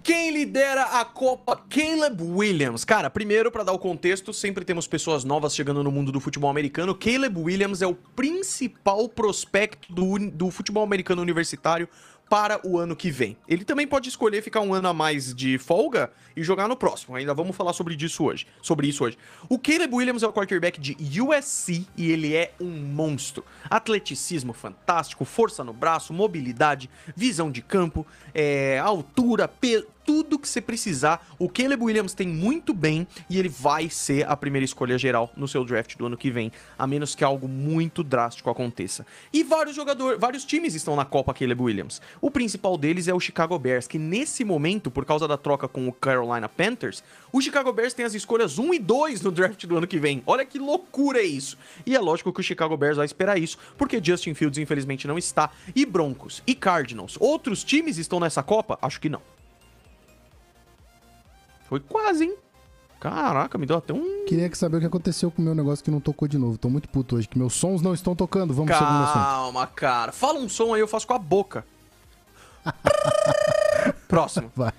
Quem lidera a Copa? Caleb Williams. Cara, primeiro, para dar o contexto, sempre temos pessoas novas chegando no mundo do futebol americano. Caleb Williams é o principal prospecto do, do futebol americano universitário para o ano que vem. Ele também pode escolher ficar um ano a mais de folga e jogar no próximo. Ainda vamos falar sobre isso hoje. Sobre isso hoje. O Caleb Williams é o quarterback de USC e ele é um monstro. Atleticismo fantástico, força no braço, mobilidade, visão de campo, é, altura, peso tudo que você precisar. O Caleb Williams tem muito bem e ele vai ser a primeira escolha geral no seu draft do ano que vem, a menos que algo muito drástico aconteça. E vários jogadores, vários times estão na Copa Caleb Williams. O principal deles é o Chicago Bears, que nesse momento, por causa da troca com o Carolina Panthers, o Chicago Bears tem as escolhas 1 e 2 no draft do ano que vem. Olha que loucura é isso. E é lógico que o Chicago Bears vai esperar isso, porque Justin Fields infelizmente não está. E Broncos e Cardinals, outros times estão nessa Copa? Acho que não. Foi quase, hein? Caraca, me deu até um. Queria saber o que aconteceu com o meu negócio que não tocou de novo. Tô muito puto hoje, que meus sons não estão tocando. Vamos Calma, segundo assunto. Calma, cara. Fala um som aí, eu faço com a boca. Próximo. Vai.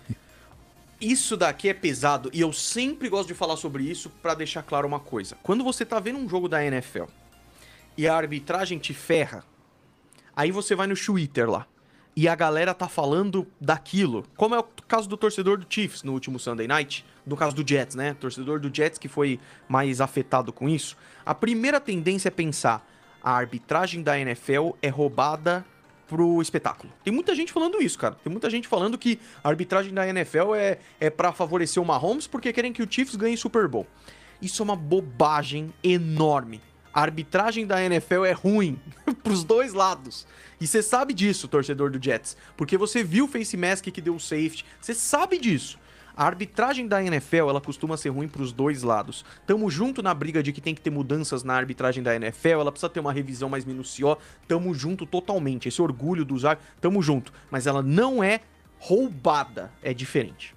Isso daqui é pesado e eu sempre gosto de falar sobre isso para deixar claro uma coisa. Quando você tá vendo um jogo da NFL e a arbitragem te ferra, aí você vai no Twitter lá e a galera tá falando daquilo. Como é o caso do torcedor do Chiefs no último Sunday Night, no caso do Jets, né? Torcedor do Jets que foi mais afetado com isso. A primeira tendência é pensar: a arbitragem da NFL é roubada pro espetáculo. Tem muita gente falando isso, cara. Tem muita gente falando que a arbitragem da NFL é, é para favorecer o Mahomes porque querem que o Chiefs ganhe Super Bowl. Isso é uma bobagem enorme. A arbitragem da NFL é ruim pros dois lados. E você sabe disso, torcedor do Jets, porque você viu o face mask que deu o safety, você sabe disso. A arbitragem da NFL, ela costuma ser ruim para os dois lados. Tamo junto na briga de que tem que ter mudanças na arbitragem da NFL, ela precisa ter uma revisão mais minuciosa. Tamo junto totalmente. Esse orgulho do usar, tamo junto. Mas ela não é roubada, é diferente.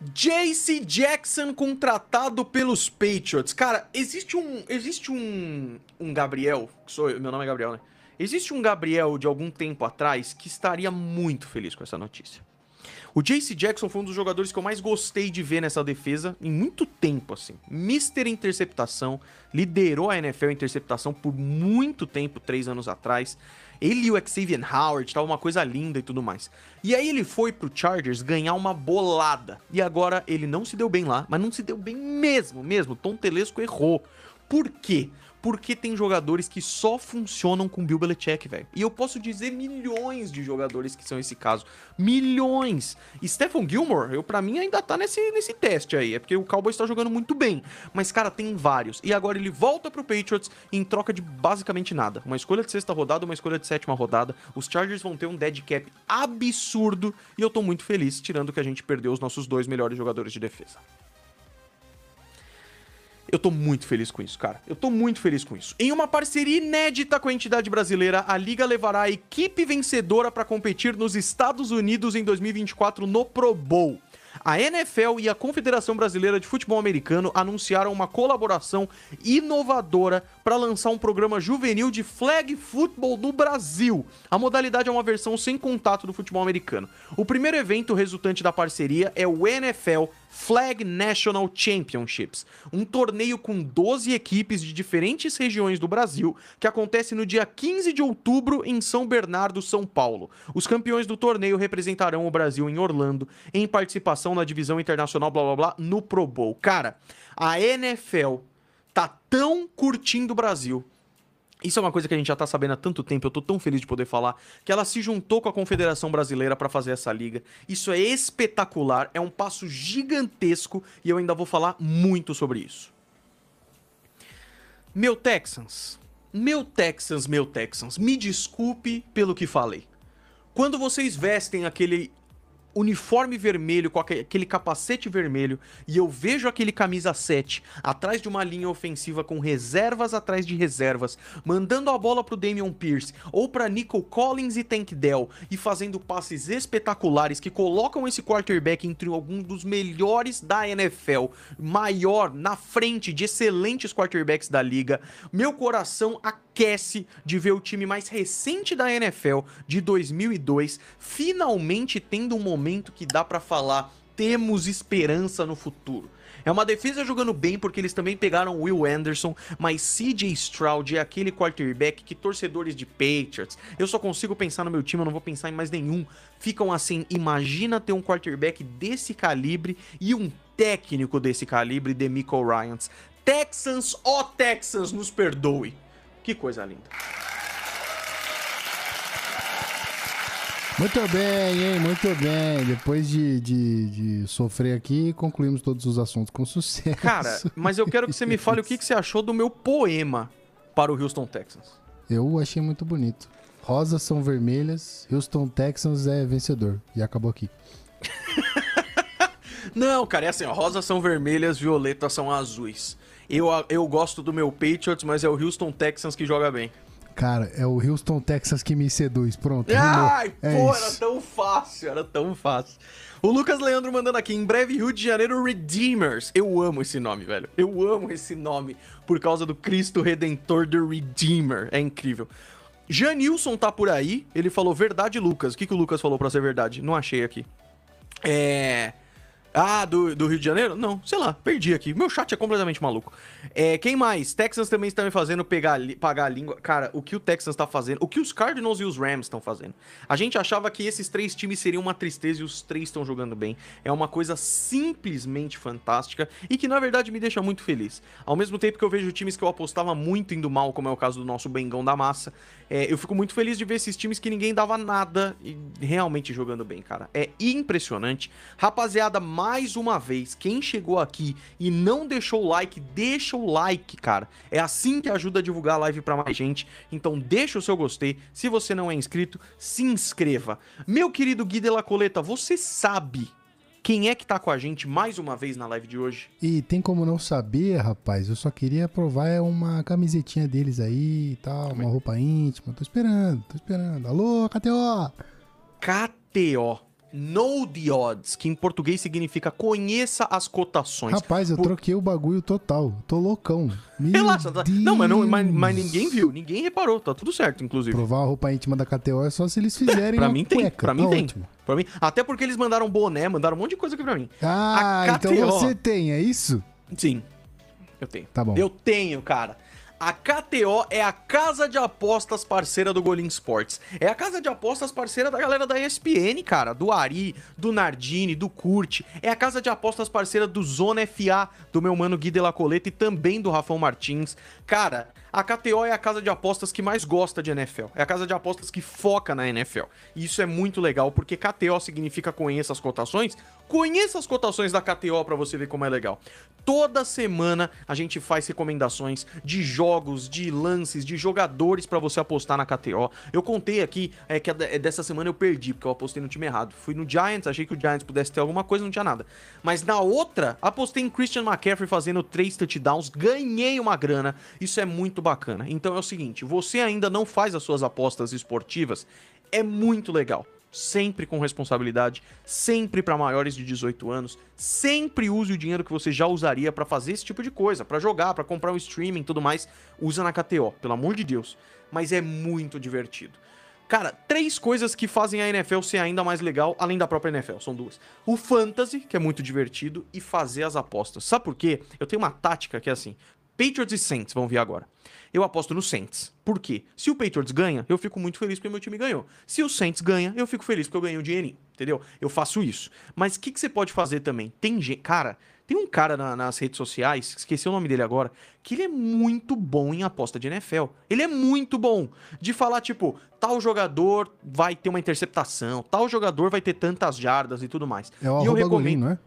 JC Jackson contratado pelos Patriots. Cara, existe um. Existe um. Um Gabriel. Que sou eu, meu nome é Gabriel, né? Existe um Gabriel de algum tempo atrás que estaria muito feliz com essa notícia. O JC Jackson foi um dos jogadores que eu mais gostei de ver nessa defesa em muito tempo, assim. Mister Interceptação, liderou a NFL interceptação por muito tempo, três anos atrás. Ele e o Xavier Howard, tava uma coisa linda e tudo mais. E aí ele foi pro Chargers ganhar uma bolada. E agora ele não se deu bem lá, mas não se deu bem mesmo, mesmo. Tom Telesco errou. Por quê? Porque tem jogadores que só funcionam com Bill Belichick, velho. E eu posso dizer milhões de jogadores que são esse caso. Milhões! Stephen Gilmore, eu para mim ainda tá nesse, nesse teste aí. É porque o Cowboys está jogando muito bem. Mas, cara, tem vários. E agora ele volta pro Patriots em troca de basicamente nada. Uma escolha de sexta rodada, uma escolha de sétima rodada. Os Chargers vão ter um dead cap absurdo. E eu tô muito feliz, tirando que a gente perdeu os nossos dois melhores jogadores de defesa. Eu tô muito feliz com isso, cara. Eu tô muito feliz com isso. Em uma parceria inédita com a entidade brasileira, a liga levará a equipe vencedora para competir nos Estados Unidos em 2024 no Pro Bowl. A NFL e a Confederação Brasileira de Futebol Americano anunciaram uma colaboração inovadora para lançar um programa juvenil de flag football no Brasil. A modalidade é uma versão sem contato do futebol americano. O primeiro evento resultante da parceria é o NFL Flag National Championships, um torneio com 12 equipes de diferentes regiões do Brasil, que acontece no dia 15 de outubro em São Bernardo, São Paulo. Os campeões do torneio representarão o Brasil em Orlando, em participação na divisão internacional blá blá blá no Pro Bowl. Cara, a NFL tá tão curtindo o Brasil isso é uma coisa que a gente já tá sabendo há tanto tempo, eu tô tão feliz de poder falar, que ela se juntou com a Confederação Brasileira para fazer essa liga. Isso é espetacular, é um passo gigantesco e eu ainda vou falar muito sobre isso. Meu Texans, meu Texans, meu Texans, me desculpe pelo que falei. Quando vocês vestem aquele uniforme vermelho, com aquele capacete vermelho, e eu vejo aquele camisa 7 atrás de uma linha ofensiva com reservas atrás de reservas, mandando a bola pro Damian Pierce ou para Nico Collins e Tank Dell e fazendo passes espetaculares que colocam esse quarterback entre alguns dos melhores da NFL, maior na frente de excelentes quarterbacks da liga. Meu coração aquece de ver o time mais recente da NFL de 2002 finalmente tendo um momento que dá para falar temos esperança no futuro. É uma defesa jogando bem porque eles também pegaram Will Anderson, mas CJ Stroud é aquele quarterback que torcedores de Patriots, eu só consigo pensar no meu time, eu não vou pensar em mais nenhum. Ficam assim, imagina ter um quarterback desse calibre e um técnico desse calibre, Demico Ryans. Texans, ó oh Texans, nos perdoe. Que coisa linda. Muito bem, hein? Muito bem. Depois de, de, de, sofrer aqui, concluímos todos os assuntos com sucesso. Cara, mas eu quero que você me fale o que, que você achou do meu poema para o Houston Texans. Eu achei muito bonito. Rosas são vermelhas, Houston Texans é vencedor. E acabou aqui. Não, cara, é assim, ó, rosas são vermelhas, violetas são azuis. Eu, eu gosto do meu Patriots, mas é o Houston Texans que joga bem. Cara, é o Houston, Texas que me seduz. Pronto. Ai, é pô, isso. era tão fácil, era tão fácil. O Lucas Leandro mandando aqui, em breve Rio de Janeiro Redeemers. Eu amo esse nome, velho. Eu amo esse nome por causa do Cristo Redentor do Redeemer. É incrível. Janilson tá por aí. Ele falou verdade, Lucas. O que, que o Lucas falou pra ser verdade? Não achei aqui. É. Ah, do, do Rio de Janeiro? Não, sei lá, perdi aqui. Meu chat é completamente maluco. É, quem mais? Texans também está me fazendo pegar, pagar a língua. Cara, o que o Texans está fazendo, o que os Cardinals e os Rams estão fazendo. A gente achava que esses três times seriam uma tristeza e os três estão jogando bem. É uma coisa simplesmente fantástica e que na verdade me deixa muito feliz. Ao mesmo tempo que eu vejo times que eu apostava muito indo mal, como é o caso do nosso Bengão da Massa, é, eu fico muito feliz de ver esses times que ninguém dava nada e realmente jogando bem, cara. É impressionante. Rapaziada, mais uma vez, quem chegou aqui e não deixou o like, deixa o like, cara. É assim que ajuda a divulgar a live para mais gente. Então deixa o seu gostei. Se você não é inscrito, se inscreva. Meu querido Gui de la Coleta, você sabe quem é que tá com a gente mais uma vez na live de hoje? E tem como não saber, rapaz? Eu só queria provar uma camisetinha deles aí e tal, uma roupa íntima. Tô esperando, tô esperando. Alô, KTO! KTO. Know the odds, que em português significa conheça as cotações. Rapaz, eu Por... troquei o bagulho total. Tô loucão. Meu Relaxa, tá... Não, mas, não mas, mas, ninguém viu, ninguém reparou. Tá tudo certo, inclusive. Provar a roupa íntima da KTO é só se eles fizerem. pra mim tem, cueca. pra mim tá tem. Ótimo. Pra mim, até porque eles mandaram boné, mandaram um monte de coisa aqui pra mim. Ah, KTO... então você tem, é isso? Sim. Eu tenho. Tá bom. Eu tenho, cara. A KTO é a casa de apostas parceira do Golim Sports. É a casa de apostas parceira da galera da ESPN, cara. Do Ari, do Nardini, do Kurt. É a casa de apostas parceira do Zona FA, do meu mano Gui de la Coleta e também do Rafão Martins. Cara, a KTO é a casa de apostas que mais gosta de NFL. É a casa de apostas que foca na NFL. E isso é muito legal, porque KTO significa conheça as cotações. Conheça as cotações da KTO para você ver como é legal. Toda semana a gente faz recomendações de jogos, de lances, de jogadores para você apostar na KTO. Eu contei aqui é, que dessa semana eu perdi, porque eu apostei no time errado. Fui no Giants, achei que o Giants pudesse ter alguma coisa, não tinha nada. Mas na outra, apostei em Christian McCaffrey fazendo três touchdowns, ganhei uma grana. Isso é muito bacana. Então é o seguinte, você ainda não faz as suas apostas esportivas, é muito legal. Sempre com responsabilidade, sempre para maiores de 18 anos, sempre use o dinheiro que você já usaria para fazer esse tipo de coisa, para jogar, para comprar um streaming, tudo mais, usa na KTO, pelo amor de Deus. Mas é muito divertido. Cara, três coisas que fazem a NFL ser ainda mais legal, além da própria NFL, são duas. O fantasy, que é muito divertido, e fazer as apostas. Sabe por quê? Eu tenho uma tática que é assim: Patriots e Saints vão vir agora. Eu aposto no Saints. Por quê? Se o Patriots ganha, eu fico muito feliz porque meu time ganhou. Se o Saints ganha, eu fico feliz porque eu ganhei um dinheirinho. Entendeu? Eu faço isso. Mas o que, que você pode fazer também? Tem gente. Cara, tem um cara na, nas redes sociais, esqueci o nome dele agora, que ele é muito bom em aposta de NFL. Ele é muito bom de falar, tipo, tal jogador vai ter uma interceptação, tal jogador vai ter tantas jardas e tudo mais. É o e eu recomendo. Golim, não é?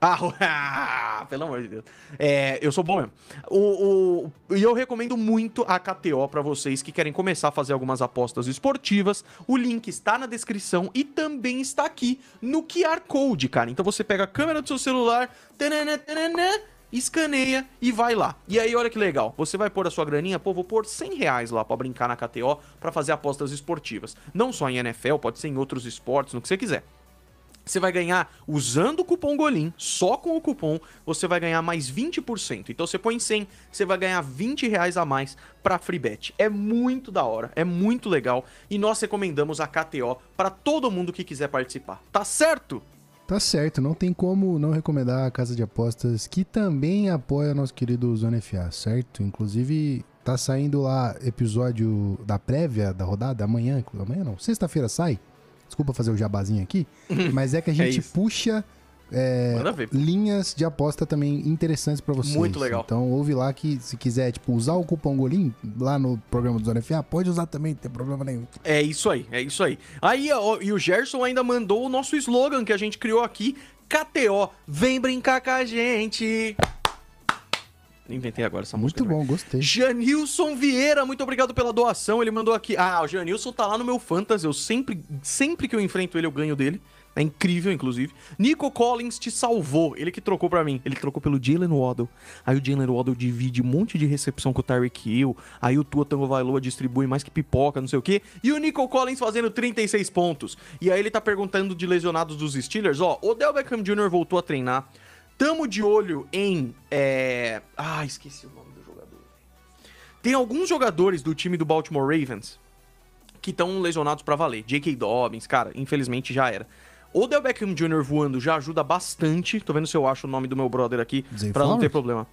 Ah, pelo amor de Deus. É, eu sou bom mesmo. O, o, e eu recomendo muito a KTO para vocês que querem começar a fazer algumas apostas esportivas. O link está na descrição e também está aqui no QR Code, cara. Então você pega a câmera do seu celular, tanana, tanana, escaneia e vai lá. E aí, olha que legal. Você vai pôr a sua graninha, pô, vou pôr 100 reais lá pra brincar na KTO para fazer apostas esportivas. Não só em NFL, pode ser em outros esportes, no que você quiser. Você vai ganhar, usando o cupom GOLIM, só com o cupom, você vai ganhar mais 20%. Então você põe 100, você vai ganhar 20 reais a mais pra FreeBet. É muito da hora, é muito legal e nós recomendamos a KTO para todo mundo que quiser participar. Tá certo? Tá certo, não tem como não recomendar a casa de apostas que também apoia nosso querido Zona FA, certo? Inclusive, tá saindo lá episódio da prévia da rodada, amanhã, amanhã não, sexta-feira sai. Desculpa fazer o jabazinho aqui, mas é que a é gente é puxa é, linhas de aposta também interessantes para vocês. Muito legal. Então ouve lá que se quiser tipo usar o cupom Golim lá no programa do Zona FA, pode usar também, não tem problema nenhum. É isso aí, é isso aí. Aí ó, e o Gerson ainda mandou o nosso slogan que a gente criou aqui, KTO, vem brincar com a gente. Inventei agora essa música. Muito bom, gostei. Janilson Vieira, muito obrigado pela doação. Ele mandou aqui. Ah, o Janilson tá lá no meu Fantasy. Eu sempre, sempre que eu enfrento ele, eu ganho dele. É incrível, inclusive. Nico Collins te salvou. Ele que trocou para mim. Ele trocou pelo Jalen Waddle. Aí o Jalen Waddle divide um monte de recepção com o Tyreek Hill. Aí o Tua Tango Vailoa distribui mais que pipoca, não sei o quê. E o Nico Collins fazendo 36 pontos. E aí ele tá perguntando de lesionados dos Steelers. Ó, o Odell Beckham Jr. voltou a treinar. Tamo de olho em. É... Ah, esqueci o nome do jogador. Tem alguns jogadores do time do Baltimore Ravens que estão lesionados para valer. J.K. Dobbins, cara, infelizmente já era. O Del Beckham Jr. voando já ajuda bastante. Tô vendo se eu acho o nome do meu brother aqui, Flowers? não ter problema.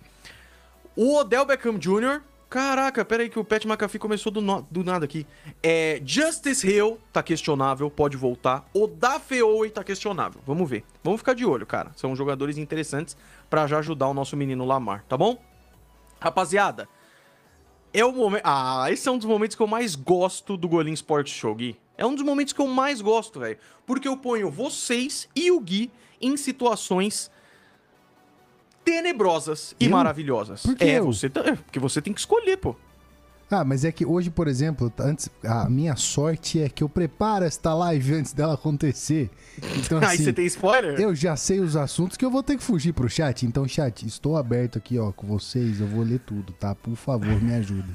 O Odell Beckham Jr. Caraca, pera aí que o Pat McAfee começou do, no, do nada aqui. É, Justice Hill tá questionável, pode voltar. O Dafeoe tá questionável. Vamos ver. Vamos ficar de olho, cara. São jogadores interessantes para já ajudar o nosso menino Lamar, tá bom? Rapaziada, é o momento... Ah, esse é um dos momentos que eu mais gosto do Golim Sports Show, Gui. É um dos momentos que eu mais gosto, velho. Porque eu ponho vocês e o Gui em situações tenebrosas e maravilhosas. Por que é, você tá, é, porque você tem que escolher, pô. Ah, mas é que hoje, por exemplo, antes, a minha sorte é que eu preparo esta live antes dela acontecer. Então, assim, Aí você tem spoiler? Eu já sei os assuntos que eu vou ter que fugir pro chat. Então, chat, estou aberto aqui, ó, com vocês. Eu vou ler tudo, tá? Por favor, me ajuda.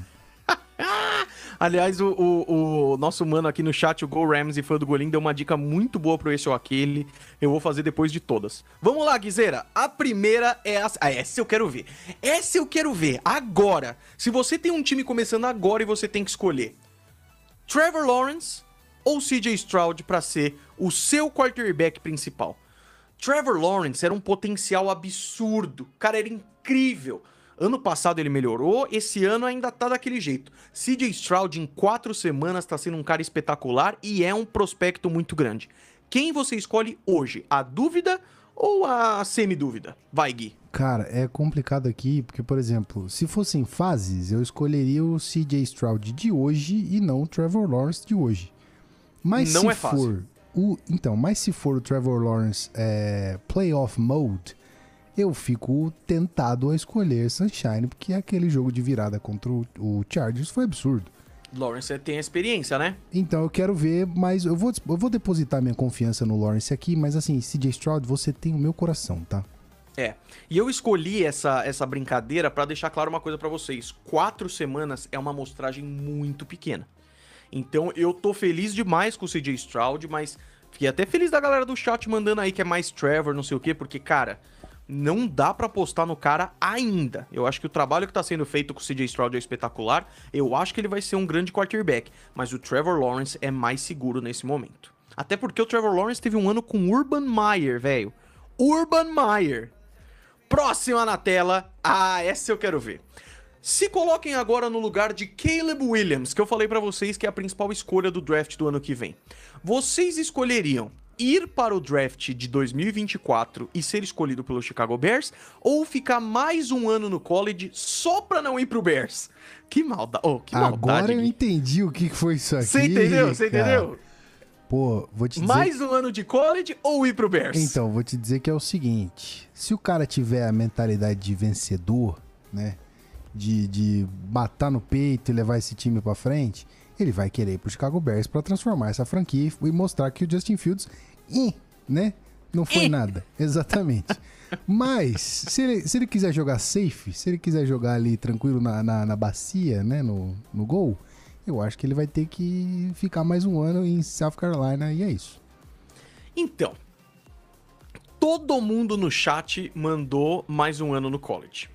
Aliás, o, o, o, nosso mano aqui no chat, o Go Ramsey, fã do Golim, deu uma dica muito boa pro esse ou aquele. Eu vou fazer depois de todas. Vamos lá, Guizeira. A primeira é a... Ah, essa eu quero ver. Essa eu quero ver. Agora. Se você tem um time começando agora e você tem que escolher Trevor Lawrence ou CJ Stroud para ser o seu quarterback principal. Trevor Lawrence era um potencial absurdo. Cara, era incrível. Ano passado ele melhorou, esse ano ainda tá daquele jeito. CJ Stroud em quatro semanas tá sendo um cara espetacular e é um prospecto muito grande. Quem você escolhe hoje? A dúvida ou a semi-dúvida? Vai, Gui. Cara, é complicado aqui, porque, por exemplo, se fossem fases, eu escolheria o CJ Stroud de hoje e não o Trevor Lawrence de hoje. Mas não se é for fácil. o. Então, mas se for o Trevor Lawrence é, playoff mode, eu fico tentado a escolher Sunshine, porque aquele jogo de virada contra o, Chargers foi absurdo. Lawrence tem a experiência, né? Então eu quero ver, mas eu vou, eu vou depositar minha confiança no Lawrence aqui, mas assim, CJ Stroud, você tem o meu coração, tá? É. E eu escolhi essa, essa brincadeira para deixar claro uma coisa para vocês. Quatro semanas é uma amostragem muito pequena. Então eu tô feliz demais com o CJ Stroud, mas fiquei até feliz da galera do chat mandando aí que é mais Trevor, não sei o quê, porque, cara, não dá para apostar no cara ainda. Eu acho que o trabalho que tá sendo feito com o CJ Stroud é espetacular. Eu acho que ele vai ser um grande quarterback, mas o Trevor Lawrence é mais seguro nesse momento. Até porque o Trevor Lawrence teve um ano com Urban Meyer, velho. Urban Meyer. Próxima na tela. Ah, essa eu quero ver. Se coloquem agora no lugar de Caleb Williams, que eu falei para vocês que é a principal escolha do draft do ano que vem. Vocês escolheriam ir para o draft de 2024 e ser escolhido pelo Chicago Bears ou ficar mais um ano no college só pra não ir pro Bears? Que maldade. Oh, que Agora eu entendi o que foi isso aqui. Você entendeu? Você entendeu? Pô, vou te dizer. Mais um ano de college ou ir pro Bears? Então, vou te dizer que é o seguinte: se o cara tiver a mentalidade de vencedor, né? De, de matar no peito e levar esse time pra frente, ele vai querer ir pro Chicago Bears para transformar essa franquia e mostrar que o Justin Fields, né? Não foi nada. Exatamente. Mas, se ele, se ele quiser jogar safe, se ele quiser jogar ali tranquilo na, na, na bacia, né? No, no gol, eu acho que ele vai ter que ficar mais um ano em South Carolina e é isso. Então, todo mundo no chat mandou mais um ano no college.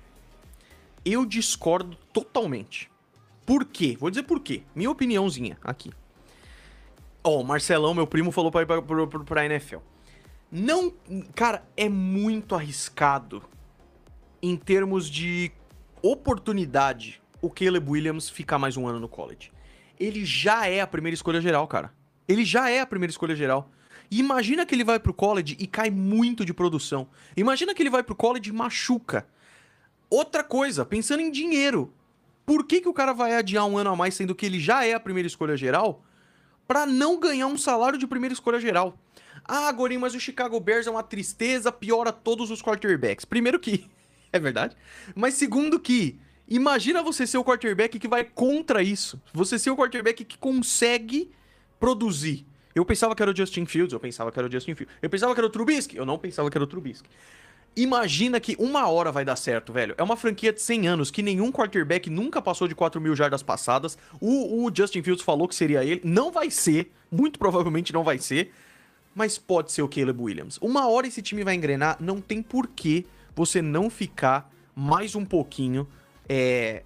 Eu discordo totalmente. Por quê? Vou dizer por quê. Minha opiniãozinha aqui. Ó, oh, Marcelão, meu primo, falou pra ir pra, pra, pra NFL. Não. Cara, é muito arriscado em termos de oportunidade o Caleb Williams ficar mais um ano no college. Ele já é a primeira escolha geral, cara. Ele já é a primeira escolha geral. Imagina que ele vai pro college e cai muito de produção. Imagina que ele vai pro college e machuca. Outra coisa, pensando em dinheiro. Por que, que o cara vai adiar um ano a mais, sendo que ele já é a primeira escolha geral, para não ganhar um salário de primeira escolha geral? Ah, Gorim, mas o Chicago Bears é uma tristeza, piora todos os quarterbacks. Primeiro que, é verdade. Mas segundo que, imagina você ser o quarterback que vai contra isso. Você ser o quarterback que consegue produzir. Eu pensava que era o Justin Fields, eu pensava que era o Justin Fields. Eu pensava que era o Trubisky, eu não pensava que era o Trubisky. Imagina que uma hora vai dar certo, velho. É uma franquia de 100 anos que nenhum quarterback nunca passou de 4 mil jardas passadas. O, o, Justin Fields falou que seria ele. Não vai ser, muito provavelmente não vai ser. Mas pode ser o Caleb Williams. Uma hora esse time vai engrenar, não tem porquê você não ficar mais um pouquinho. É...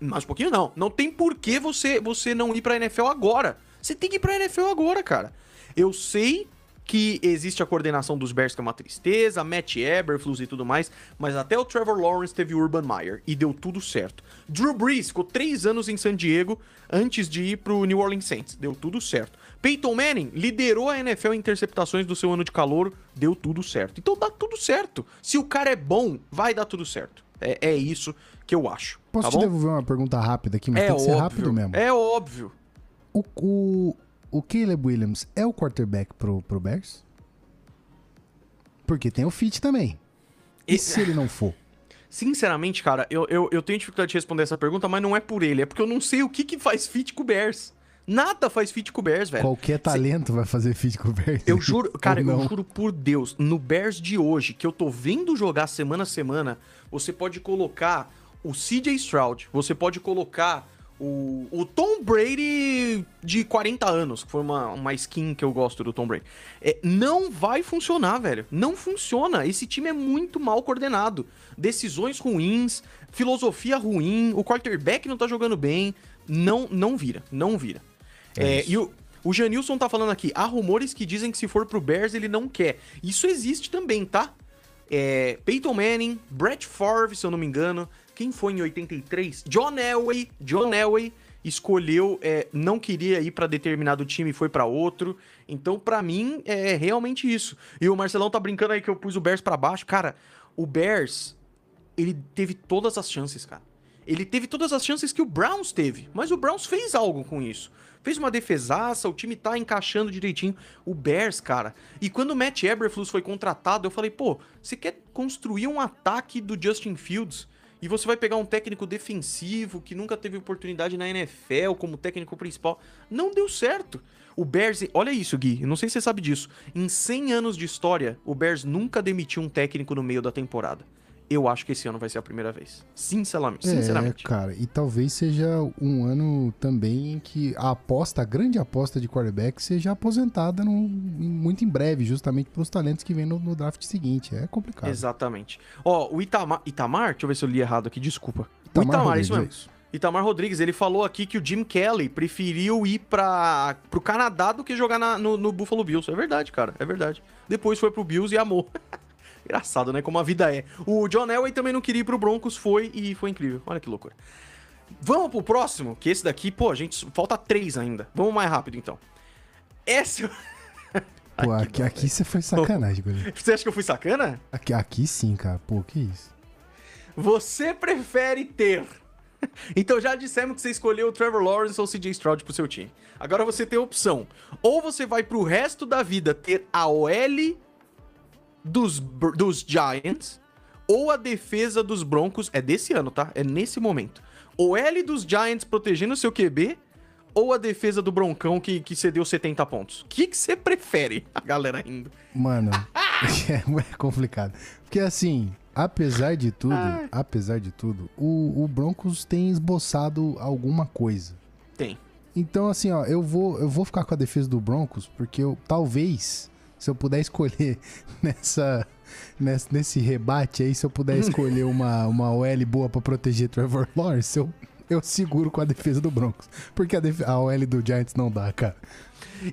Mais um pouquinho não. Não tem porquê você, você não ir pra NFL agora. Você tem que ir pra NFL agora, cara. Eu sei que existe a coordenação dos Bears, que é uma tristeza, Matt Eberflus e tudo mais, mas até o Trevor Lawrence teve o Urban Meyer e deu tudo certo. Drew Brees ficou três anos em San Diego antes de ir pro New Orleans Saints, deu tudo certo. Peyton Manning liderou a NFL em interceptações do seu ano de calor, deu tudo certo. Então dá tudo certo. Se o cara é bom, vai dar tudo certo. É, é isso que eu acho. Posso tá te bom? devolver uma pergunta rápida aqui, mas é tem que óbvio, ser rápido mesmo. É óbvio. O, o, o Caleb Williams é o quarterback pro, pro Bears? Porque tem o fit também. E, e se ele não for? Sinceramente, cara, eu, eu, eu tenho dificuldade de responder essa pergunta, mas não é por ele, é porque eu não sei o que, que faz fit com o Bears. Nada faz fit com o Bears, velho. Qualquer talento Cê... vai fazer fit com o Bears. Eu juro, cara, eu juro por Deus, no Bears de hoje, que eu tô vendo jogar semana a semana, você pode colocar o CJ Stroud, você pode colocar o, o Tom Brady de 40 anos, que foi uma, uma skin que eu gosto do Tom Brady. É, não vai funcionar, velho. Não funciona. Esse time é muito mal coordenado. Decisões ruins, filosofia ruim, o quarterback não tá jogando bem. Não, não vira, não vira. É, é e o, o Janilson tá falando aqui, há rumores que dizem que se for pro Bears ele não quer. Isso existe também, tá? É, Peyton Manning, Brett Favre, se eu não me engano, quem foi em 83? John Elway. John Elway escolheu, é, não queria ir para determinado time foi para outro. Então, para mim, é realmente isso. E o Marcelão tá brincando aí que eu pus o Bears para baixo. Cara, o Bears, ele teve todas as chances, cara. Ele teve todas as chances que o Browns teve, mas o Browns fez algo com isso. Fez uma defesaça, o time tá encaixando direitinho. O Bears, cara. E quando o Matt Eberflus foi contratado, eu falei, pô, você quer construir um ataque do Justin Fields? E você vai pegar um técnico defensivo que nunca teve oportunidade na NFL como técnico principal. Não deu certo. O Bears, olha isso, Gui, eu não sei se você sabe disso. Em 100 anos de história, o Bears nunca demitiu um técnico no meio da temporada eu acho que esse ano vai ser a primeira vez. Sinceramente. É, sinceramente. cara, e talvez seja um ano também em que a aposta, a grande aposta de quarterback seja aposentada no, muito em breve, justamente para os talentos que vem no, no, draft seguinte. É complicado. Exatamente. Ó, o Itamar, Itamar, deixa eu ver se eu li errado aqui, desculpa. Itamar o Itamar, Rodrigues, isso mesmo. É isso. Itamar Rodrigues, ele falou aqui que o Jim Kelly preferiu ir para pro Canadá do que jogar na, no, no Buffalo Bills. É verdade, cara, é verdade. Depois foi pro Bills e amou. Engraçado, né? Como a vida é. O John Elway também não queria ir pro Broncos, foi e foi incrível. Olha que loucura. Vamos pro próximo, que esse daqui, pô, a gente falta três ainda. Vamos mais rápido então. Esse. Pô, aqui, aqui você foi sacanagem, Goleiro. Você acha que eu fui sacana? Aqui, aqui sim, cara. Pô, que isso? Você prefere ter então já dissemos que você escolheu o Trevor Lawrence ou o CJ Stroud pro seu time. Agora você tem a opção. Ou você vai pro resto da vida ter a OL dos, dos Giants ou a defesa dos Broncos. É desse ano, tá? É nesse momento. O L dos Giants protegendo o seu QB ou a defesa do Broncão que, que cedeu 70 pontos? O que você prefere? A galera rindo. Mano, é complicado. Porque assim, apesar de tudo, Ai. apesar de tudo, o, o Broncos tem esboçado alguma coisa. Tem. Então, assim, ó, eu vou, eu vou ficar com a defesa do Broncos, porque eu talvez, se eu puder escolher nessa, nessa nesse rebate aí, se eu puder escolher uma, uma OL boa para proteger Trevor Lawrence, eu eu seguro com a defesa do Broncos. Porque a, a OL do Giants não dá, cara.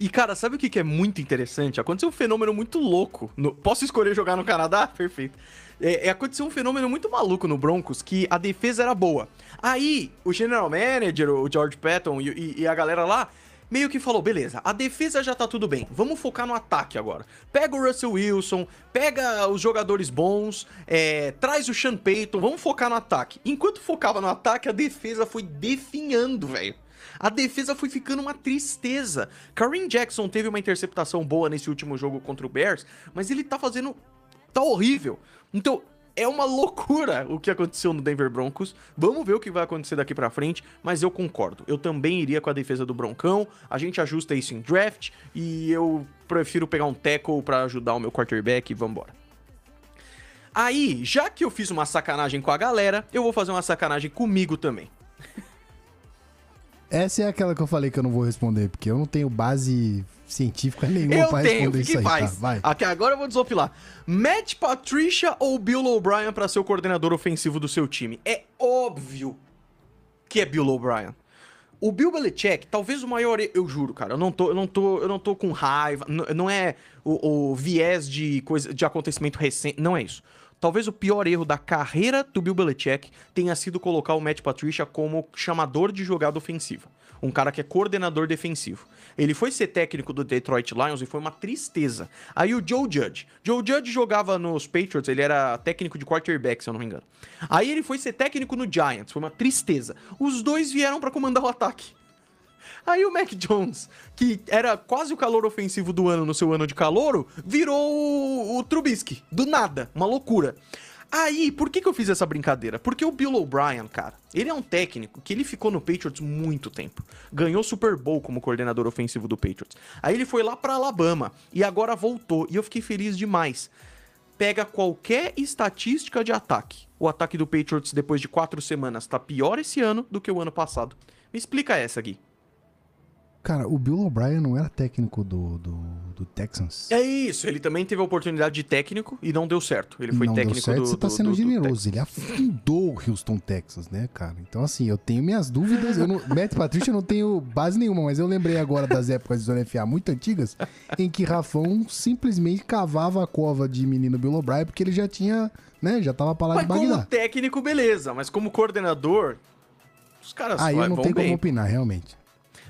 E, cara, sabe o que, que é muito interessante? Aconteceu um fenômeno muito louco. No... Posso escolher jogar no Canadá? Perfeito. É, é, aconteceu um fenômeno muito maluco no Broncos, que a defesa era boa. Aí, o general manager, o George Patton e, e, e a galera lá meio que falou: beleza, a defesa já tá tudo bem, vamos focar no ataque agora. Pega o Russell Wilson, pega os jogadores bons, é, traz o Sean Payton, vamos focar no ataque. Enquanto focava no ataque, a defesa foi definhando, velho. A defesa foi ficando uma tristeza. Kareem Jackson teve uma interceptação boa nesse último jogo contra o Bears, mas ele tá fazendo. tá horrível. Então, é uma loucura o que aconteceu no Denver Broncos. Vamos ver o que vai acontecer daqui para frente, mas eu concordo. Eu também iria com a defesa do Broncão. A gente ajusta isso em draft e eu prefiro pegar um tackle para ajudar o meu quarterback e vambora. Aí, já que eu fiz uma sacanagem com a galera, eu vou fazer uma sacanagem comigo também. Essa é aquela que eu falei que eu não vou responder, porque eu não tenho base científica nenhuma eu pra tenho, responder isso aí. Faz? Tá, vai. Aqui, agora eu vou desopilar. Matt Patricia ou Bill O'Brien para ser o coordenador ofensivo do seu time? É óbvio que é Bill O'Brien. O Bill Belichick, talvez o maior, eu juro, cara, eu não tô, eu não tô, eu não tô com raiva, não é o, o viés de coisa de acontecimento recente, não é isso. Talvez o pior erro da carreira do Bill Belichick tenha sido colocar o Matt Patricia como chamador de jogada ofensiva. Um cara que é coordenador defensivo. Ele foi ser técnico do Detroit Lions e foi uma tristeza. Aí o Joe Judge. Joe Judge jogava nos Patriots, ele era técnico de quarterback, se eu não me engano. Aí ele foi ser técnico no Giants, foi uma tristeza. Os dois vieram para comandar o ataque. Aí o Mac Jones, que era quase o calor ofensivo do ano no seu ano de calouro, virou o, o Trubisky. Do nada. Uma loucura. Aí, por que, que eu fiz essa brincadeira? Porque o Bill O'Brien, cara, ele é um técnico que ele ficou no Patriots muito tempo. Ganhou Super Bowl como coordenador ofensivo do Patriots. Aí ele foi lá para Alabama e agora voltou. E eu fiquei feliz demais. Pega qualquer estatística de ataque. O ataque do Patriots depois de quatro semanas tá pior esse ano do que o ano passado. Me explica essa, Gui. Cara, o Bill O'Brien não era técnico do, do, do, Texans? É isso, ele também teve a oportunidade de técnico e não deu certo. Ele foi não técnico deu certo, do. Você tá sendo do, generoso, ele afundou o Houston, Texas, né, cara? Então, assim, eu tenho minhas dúvidas. Eu não, Matt Patrícia eu não tenho base nenhuma, mas eu lembrei agora das épocas de Zona FA muito antigas, em que Rafão simplesmente cavava a cova de menino Bill O'Brien, porque ele já tinha, né, já tava pra lá mas de Bagdá. como técnico, beleza, mas como coordenador, os caras Aí eu não tenho como opinar, realmente.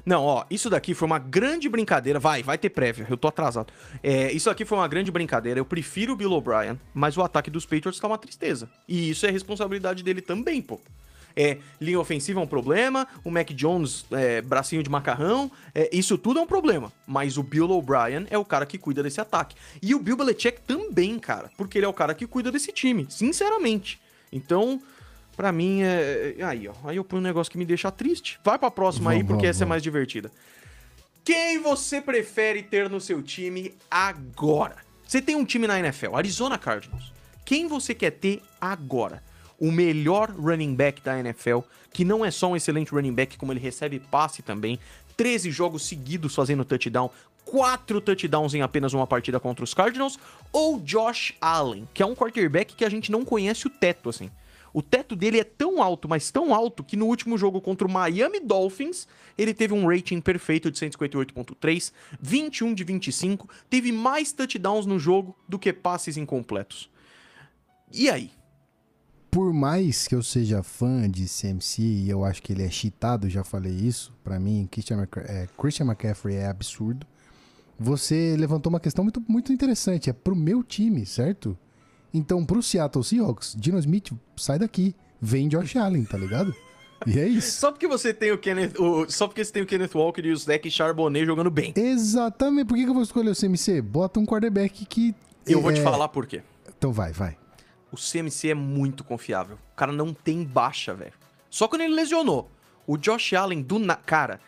Não, ó, isso daqui foi uma grande brincadeira. Vai, vai ter prévia, eu tô atrasado. É, isso aqui foi uma grande brincadeira. Eu prefiro o Bill O'Brien, mas o ataque dos Patriots tá uma tristeza. E isso é responsabilidade dele também, pô. É, linha ofensiva é um problema, o Mac Jones, é, bracinho de macarrão, é, isso tudo é um problema. Mas o Bill O'Brien é o cara que cuida desse ataque. E o Bill Belichick também, cara, porque ele é o cara que cuida desse time, sinceramente. Então, Pra mim é. é aí, ó. Aí eu ponho um negócio que me deixa triste. Vai pra próxima vamos, aí, porque vamos, essa vamos. é mais divertida. Quem você prefere ter no seu time agora? Você tem um time na NFL, Arizona Cardinals. Quem você quer ter agora? O melhor running back da NFL, que não é só um excelente running back, como ele recebe passe também. 13 jogos seguidos fazendo touchdown, 4 touchdowns em apenas uma partida contra os Cardinals, ou Josh Allen, que é um quarterback que a gente não conhece o teto assim. O teto dele é tão alto, mas tão alto, que no último jogo contra o Miami Dolphins, ele teve um rating perfeito de 158.3, 21 de 25, teve mais touchdowns no jogo do que passes incompletos. E aí? Por mais que eu seja fã de CMC e eu acho que ele é cheatado, já falei isso, para mim, Christian, é, Christian McCaffrey é absurdo. Você levantou uma questão muito, muito interessante. É pro meu time, certo? Então, pro Seattle Seahawks, Dino Smith, sai daqui. Vem Josh Allen, tá ligado? E é isso. Só porque você tem o Kenneth. O, só porque você tem o Kenneth Walker e o Zach Charbonnet jogando bem. Exatamente. Por que, que eu vou escolher o CMC? Bota um quarterback que. Eu é... vou te é, falar por quê. Então vai, vai. O CMC é muito confiável. O cara não tem baixa, velho. Só quando ele lesionou. O Josh Allen do. Na... Cara,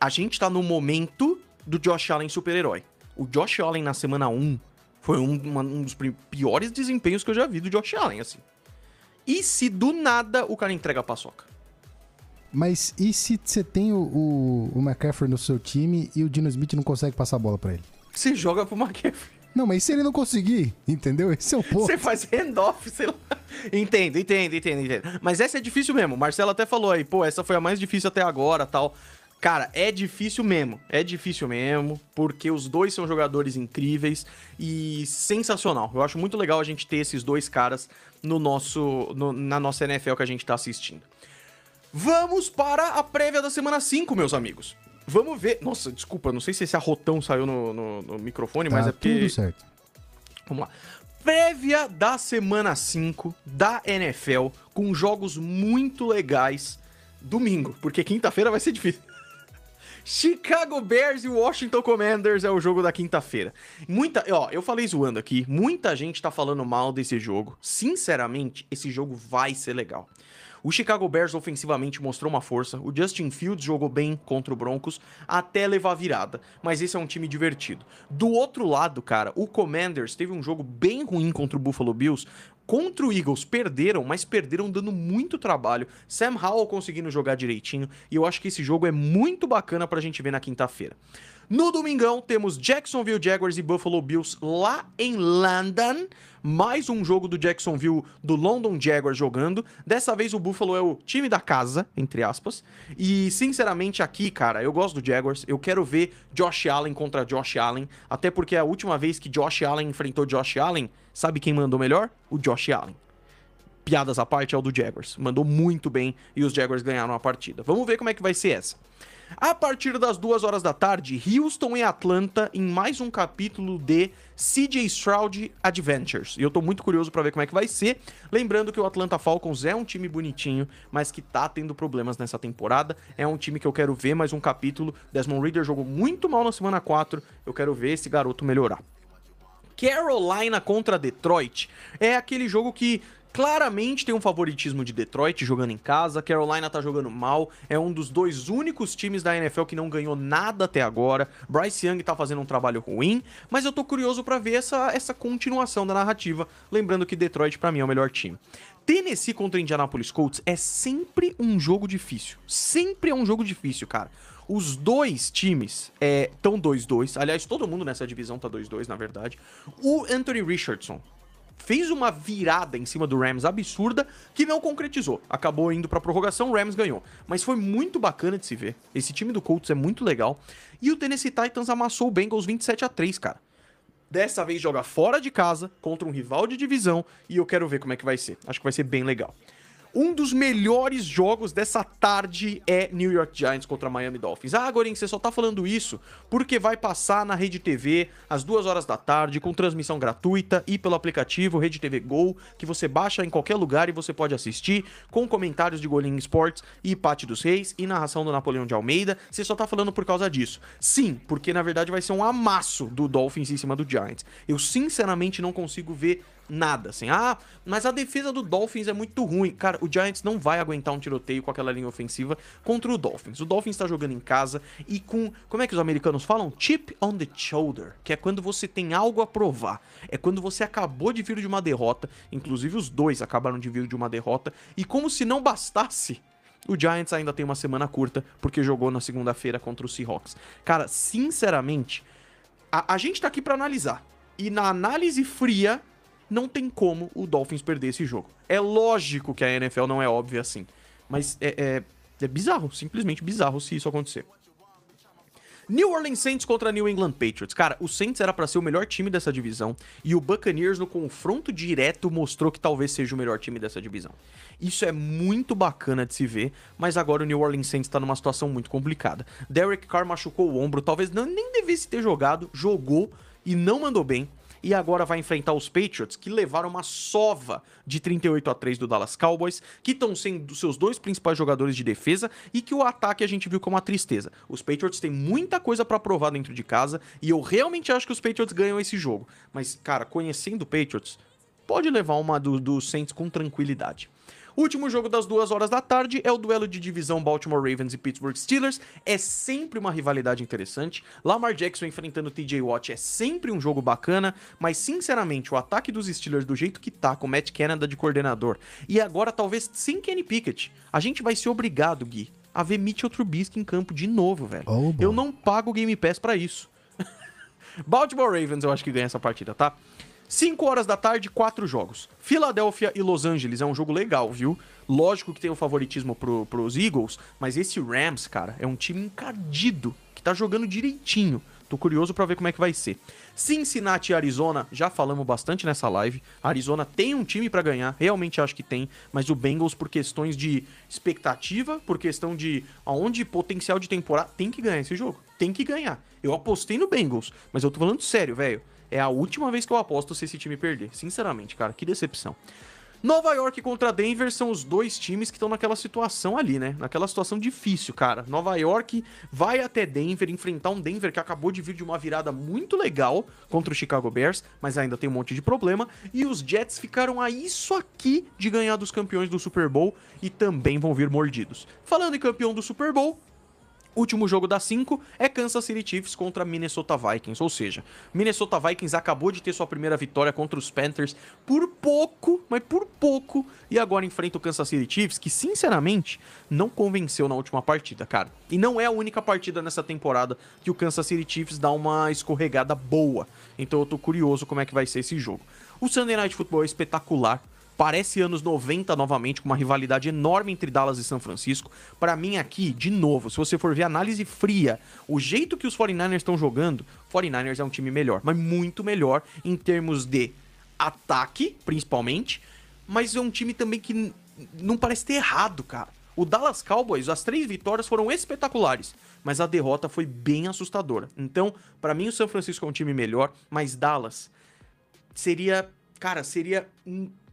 a gente tá no momento do Josh Allen super-herói. O Josh Allen na semana 1 foi um, uma, um dos piores desempenhos que eu já vi do Josh Allen, assim. E se do nada o cara entrega a paçoca? Mas e se você tem o, o, o McCaffrey no seu time e o Dino Smith não consegue passar a bola para ele? Você joga pro McCaffrey. Não, mas se ele não conseguir, entendeu? Esse é o ponto. Você faz handoff, sei lá. Entendo, entendo, entendo, entendo. Mas essa é difícil mesmo. O Marcelo até falou aí, pô, essa foi a mais difícil até agora tal. Cara, é difícil mesmo. É difícil mesmo, porque os dois são jogadores incríveis e sensacional. Eu acho muito legal a gente ter esses dois caras no nosso, no, na nossa NFL que a gente tá assistindo. Vamos para a prévia da semana 5, meus amigos. Vamos ver. Nossa, desculpa, não sei se esse arrotão saiu no, no, no microfone, tá mas é porque. Tudo certo. Vamos lá. Prévia da semana 5 da NFL, com jogos muito legais domingo, porque quinta-feira vai ser difícil. Chicago Bears e Washington Commanders é o jogo da quinta-feira. Muita, ó, eu falei zoando aqui, muita gente tá falando mal desse jogo. Sinceramente, esse jogo vai ser legal. O Chicago Bears ofensivamente mostrou uma força, o Justin Fields jogou bem contra o Broncos até levar virada, mas esse é um time divertido. Do outro lado, cara, o Commanders teve um jogo bem ruim contra o Buffalo Bills, contra o Eagles perderam, mas perderam dando muito trabalho. Sam Howell conseguindo jogar direitinho. E eu acho que esse jogo é muito bacana pra gente ver na quinta-feira. No domingão, temos Jacksonville Jaguars e Buffalo Bills lá em London. Mais um jogo do Jacksonville do London Jaguars jogando. Dessa vez o Buffalo é o time da casa, entre aspas. E sinceramente aqui, cara, eu gosto do Jaguars. Eu quero ver Josh Allen contra Josh Allen. Até porque a última vez que Josh Allen enfrentou Josh Allen, sabe quem mandou melhor? O Josh Allen piadas à parte, é o do Jaguars. Mandou muito bem e os Jaguars ganharam a partida. Vamos ver como é que vai ser essa. A partir das duas horas da tarde, Houston e Atlanta em mais um capítulo de CJ Stroud Adventures. E eu tô muito curioso para ver como é que vai ser. Lembrando que o Atlanta Falcons é um time bonitinho, mas que tá tendo problemas nessa temporada. É um time que eu quero ver mais um capítulo. Desmond Reader jogou muito mal na semana 4. Eu quero ver esse garoto melhorar. Carolina contra Detroit é aquele jogo que claramente tem um favoritismo de Detroit jogando em casa. Carolina tá jogando mal. É um dos dois únicos times da NFL que não ganhou nada até agora. Bryce Young tá fazendo um trabalho ruim, mas eu tô curioso para ver essa, essa continuação da narrativa. Lembrando que Detroit para mim é o melhor time. Tennessee contra Indianapolis Colts é sempre um jogo difícil. Sempre é um jogo difícil, cara. Os dois times estão é, 2-2. Aliás, todo mundo nessa divisão tá 2-2, na verdade. O Anthony Richardson fez uma virada em cima do Rams absurda que não concretizou. Acabou indo pra prorrogação, o Rams ganhou. Mas foi muito bacana de se ver. Esse time do Colts é muito legal. E o Tennessee Titans amassou o Bengals 27 a 3, cara. Dessa vez joga fora de casa contra um rival de divisão e eu quero ver como é que vai ser. Acho que vai ser bem legal. Um dos melhores jogos dessa tarde é New York Giants contra Miami Dolphins. Ah, Gorin, você só tá falando isso porque vai passar na Rede TV às duas horas da tarde, com transmissão gratuita e pelo aplicativo Rede TV Go, que você baixa em qualquer lugar e você pode assistir, com comentários de Golim Sports e Pati dos Reis e narração do Napoleão de Almeida. Você só tá falando por causa disso. Sim, porque na verdade vai ser um amasso do Dolphins em cima do Giants. Eu sinceramente não consigo ver nada, assim. Ah, mas a defesa do Dolphins é muito ruim. Cara, o Giants não vai aguentar um tiroteio com aquela linha ofensiva contra o Dolphins. O Dolphins tá jogando em casa e com, como é que os americanos falam? Chip on the shoulder, que é quando você tem algo a provar. É quando você acabou de vir de uma derrota, inclusive os dois acabaram de vir de uma derrota, e como se não bastasse, o Giants ainda tem uma semana curta, porque jogou na segunda-feira contra o Seahawks. Cara, sinceramente, a, a gente tá aqui para analisar. E na análise fria, não tem como o Dolphins perder esse jogo. É lógico que a NFL não é óbvia assim, mas é, é, é bizarro, simplesmente bizarro se isso acontecer. New Orleans Saints contra New England Patriots. Cara, o Saints era para ser o melhor time dessa divisão e o Buccaneers no confronto direto mostrou que talvez seja o melhor time dessa divisão. Isso é muito bacana de se ver, mas agora o New Orleans Saints tá numa situação muito complicada. Derek Carr machucou o ombro, talvez não, nem devesse ter jogado, jogou e não mandou bem. E agora vai enfrentar os Patriots, que levaram uma sova de 38 a 3 do Dallas Cowboys, que estão sendo seus dois principais jogadores de defesa e que o ataque a gente viu como uma tristeza. Os Patriots têm muita coisa para provar dentro de casa e eu realmente acho que os Patriots ganham esse jogo. Mas, cara, conhecendo o Patriots, pode levar uma do, do Saints com tranquilidade. Último jogo das duas horas da tarde é o duelo de divisão Baltimore Ravens e Pittsburgh Steelers. É sempre uma rivalidade interessante. Lamar Jackson enfrentando TJ Watt é sempre um jogo bacana, mas sinceramente, o ataque dos Steelers do jeito que tá, com Matt Canada de coordenador, e agora talvez sem Kenny Pickett, a gente vai ser obrigado, Gui, a ver Mitchell Trubisky em campo de novo, velho. Oh, eu não pago o Game Pass para isso. Baltimore Ravens eu acho que ganha essa partida, tá? 5 horas da tarde, quatro jogos. Filadélfia e Los Angeles é um jogo legal, viu? Lógico que tem o favoritismo pro, pros Eagles, mas esse Rams, cara, é um time encardido, que tá jogando direitinho. Tô curioso para ver como é que vai ser. Cincinnati e Arizona, já falamos bastante nessa live. Arizona tem um time para ganhar, realmente acho que tem, mas o Bengals por questões de expectativa, por questão de aonde potencial de temporada, tem que ganhar esse jogo. Tem que ganhar. Eu apostei no Bengals, mas eu tô falando sério, velho. É a última vez que eu aposto se esse time perder. Sinceramente, cara, que decepção. Nova York contra Denver são os dois times que estão naquela situação ali, né? Naquela situação difícil, cara. Nova York vai até Denver enfrentar um Denver que acabou de vir de uma virada muito legal contra o Chicago Bears, mas ainda tem um monte de problema. E os Jets ficaram a isso aqui de ganhar dos campeões do Super Bowl e também vão vir mordidos. Falando em campeão do Super Bowl, Último jogo das 5 é Kansas City Chiefs contra Minnesota Vikings, ou seja, Minnesota Vikings acabou de ter sua primeira vitória contra os Panthers por pouco, mas por pouco, e agora enfrenta o Kansas City Chiefs, que sinceramente não convenceu na última partida, cara. E não é a única partida nessa temporada que o Kansas City Chiefs dá uma escorregada boa. Então eu tô curioso como é que vai ser esse jogo. O Sunday Night Football é espetacular. Parece anos 90 novamente, com uma rivalidade enorme entre Dallas e São Francisco. Para mim aqui, de novo, se você for ver análise fria, o jeito que os 49ers estão jogando, 49ers é um time melhor, mas muito melhor em termos de ataque, principalmente, mas é um time também que não parece ter errado, cara. O Dallas Cowboys, as três vitórias foram espetaculares, mas a derrota foi bem assustadora. Então, para mim, o São Francisco é um time melhor, mas Dallas seria, cara, seria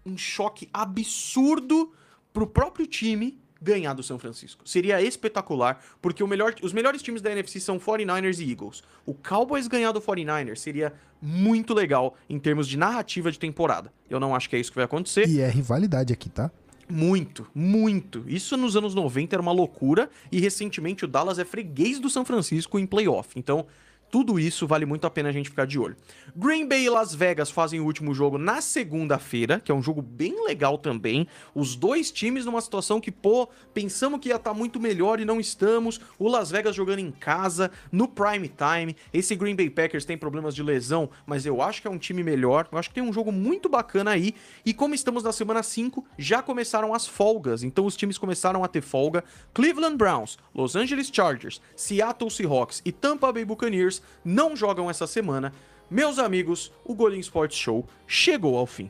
um choque absurdo pro próprio time ganhar do São Francisco. Seria espetacular, porque melhor, os melhores times da NFC são 49ers e Eagles. O Cowboys ganhar do 49ers seria muito legal em termos de narrativa de temporada. Eu não acho que é isso que vai acontecer. E é rivalidade aqui, tá? Muito, muito. Isso nos anos 90 era uma loucura e recentemente o Dallas é freguês do São Francisco em playoff. Então, tudo isso vale muito a pena a gente ficar de olho. Green Bay e Las Vegas fazem o último jogo na segunda-feira, que é um jogo bem legal também. Os dois times numa situação que, pô, pensamos que ia estar tá muito melhor e não estamos. O Las Vegas jogando em casa, no prime time. Esse Green Bay Packers tem problemas de lesão, mas eu acho que é um time melhor. Eu acho que tem um jogo muito bacana aí. E como estamos na semana 5, já começaram as folgas. Então os times começaram a ter folga. Cleveland Browns, Los Angeles Chargers, Seattle Seahawks e Tampa Bay Buccaneers não jogam essa semana. Meus amigos, o Golim Sports Show chegou ao fim.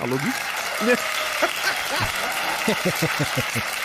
Alô, Gui?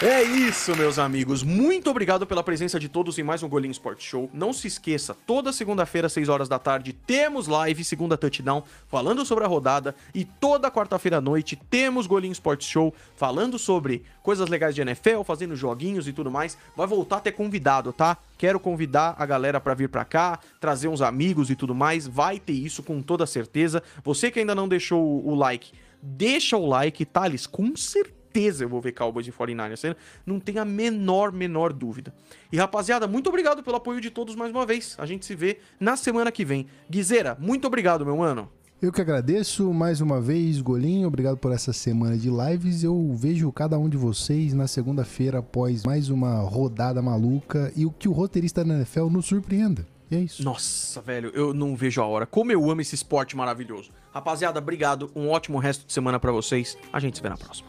É isso, meus amigos. Muito obrigado pela presença de todos em mais um Golinho Sport Show. Não se esqueça, toda segunda-feira, 6 horas da tarde, temos live, segunda touchdown, falando sobre a rodada. E toda quarta-feira à noite temos Golinho Sport Show, falando sobre coisas legais de NFL, fazendo joguinhos e tudo mais. Vai voltar a ter convidado, tá? Quero convidar a galera para vir para cá, trazer uns amigos e tudo mais. Vai ter isso com toda certeza. Você que ainda não deixou o like, deixa o like, Thales, com certeza certeza eu vou ver Cowboys e 49ers. Não tem a menor, menor dúvida. E rapaziada, muito obrigado pelo apoio de todos mais uma vez. A gente se vê na semana que vem. Guizeira, muito obrigado, meu mano. Eu que agradeço mais uma vez, Golinho. Obrigado por essa semana de lives. Eu vejo cada um de vocês na segunda-feira após mais uma rodada maluca e o que o roteirista da NFL nos surpreenda. E é isso. Nossa, velho, eu não vejo a hora. Como eu amo esse esporte maravilhoso. Rapaziada, obrigado. Um ótimo resto de semana para vocês. A gente se vê na próxima.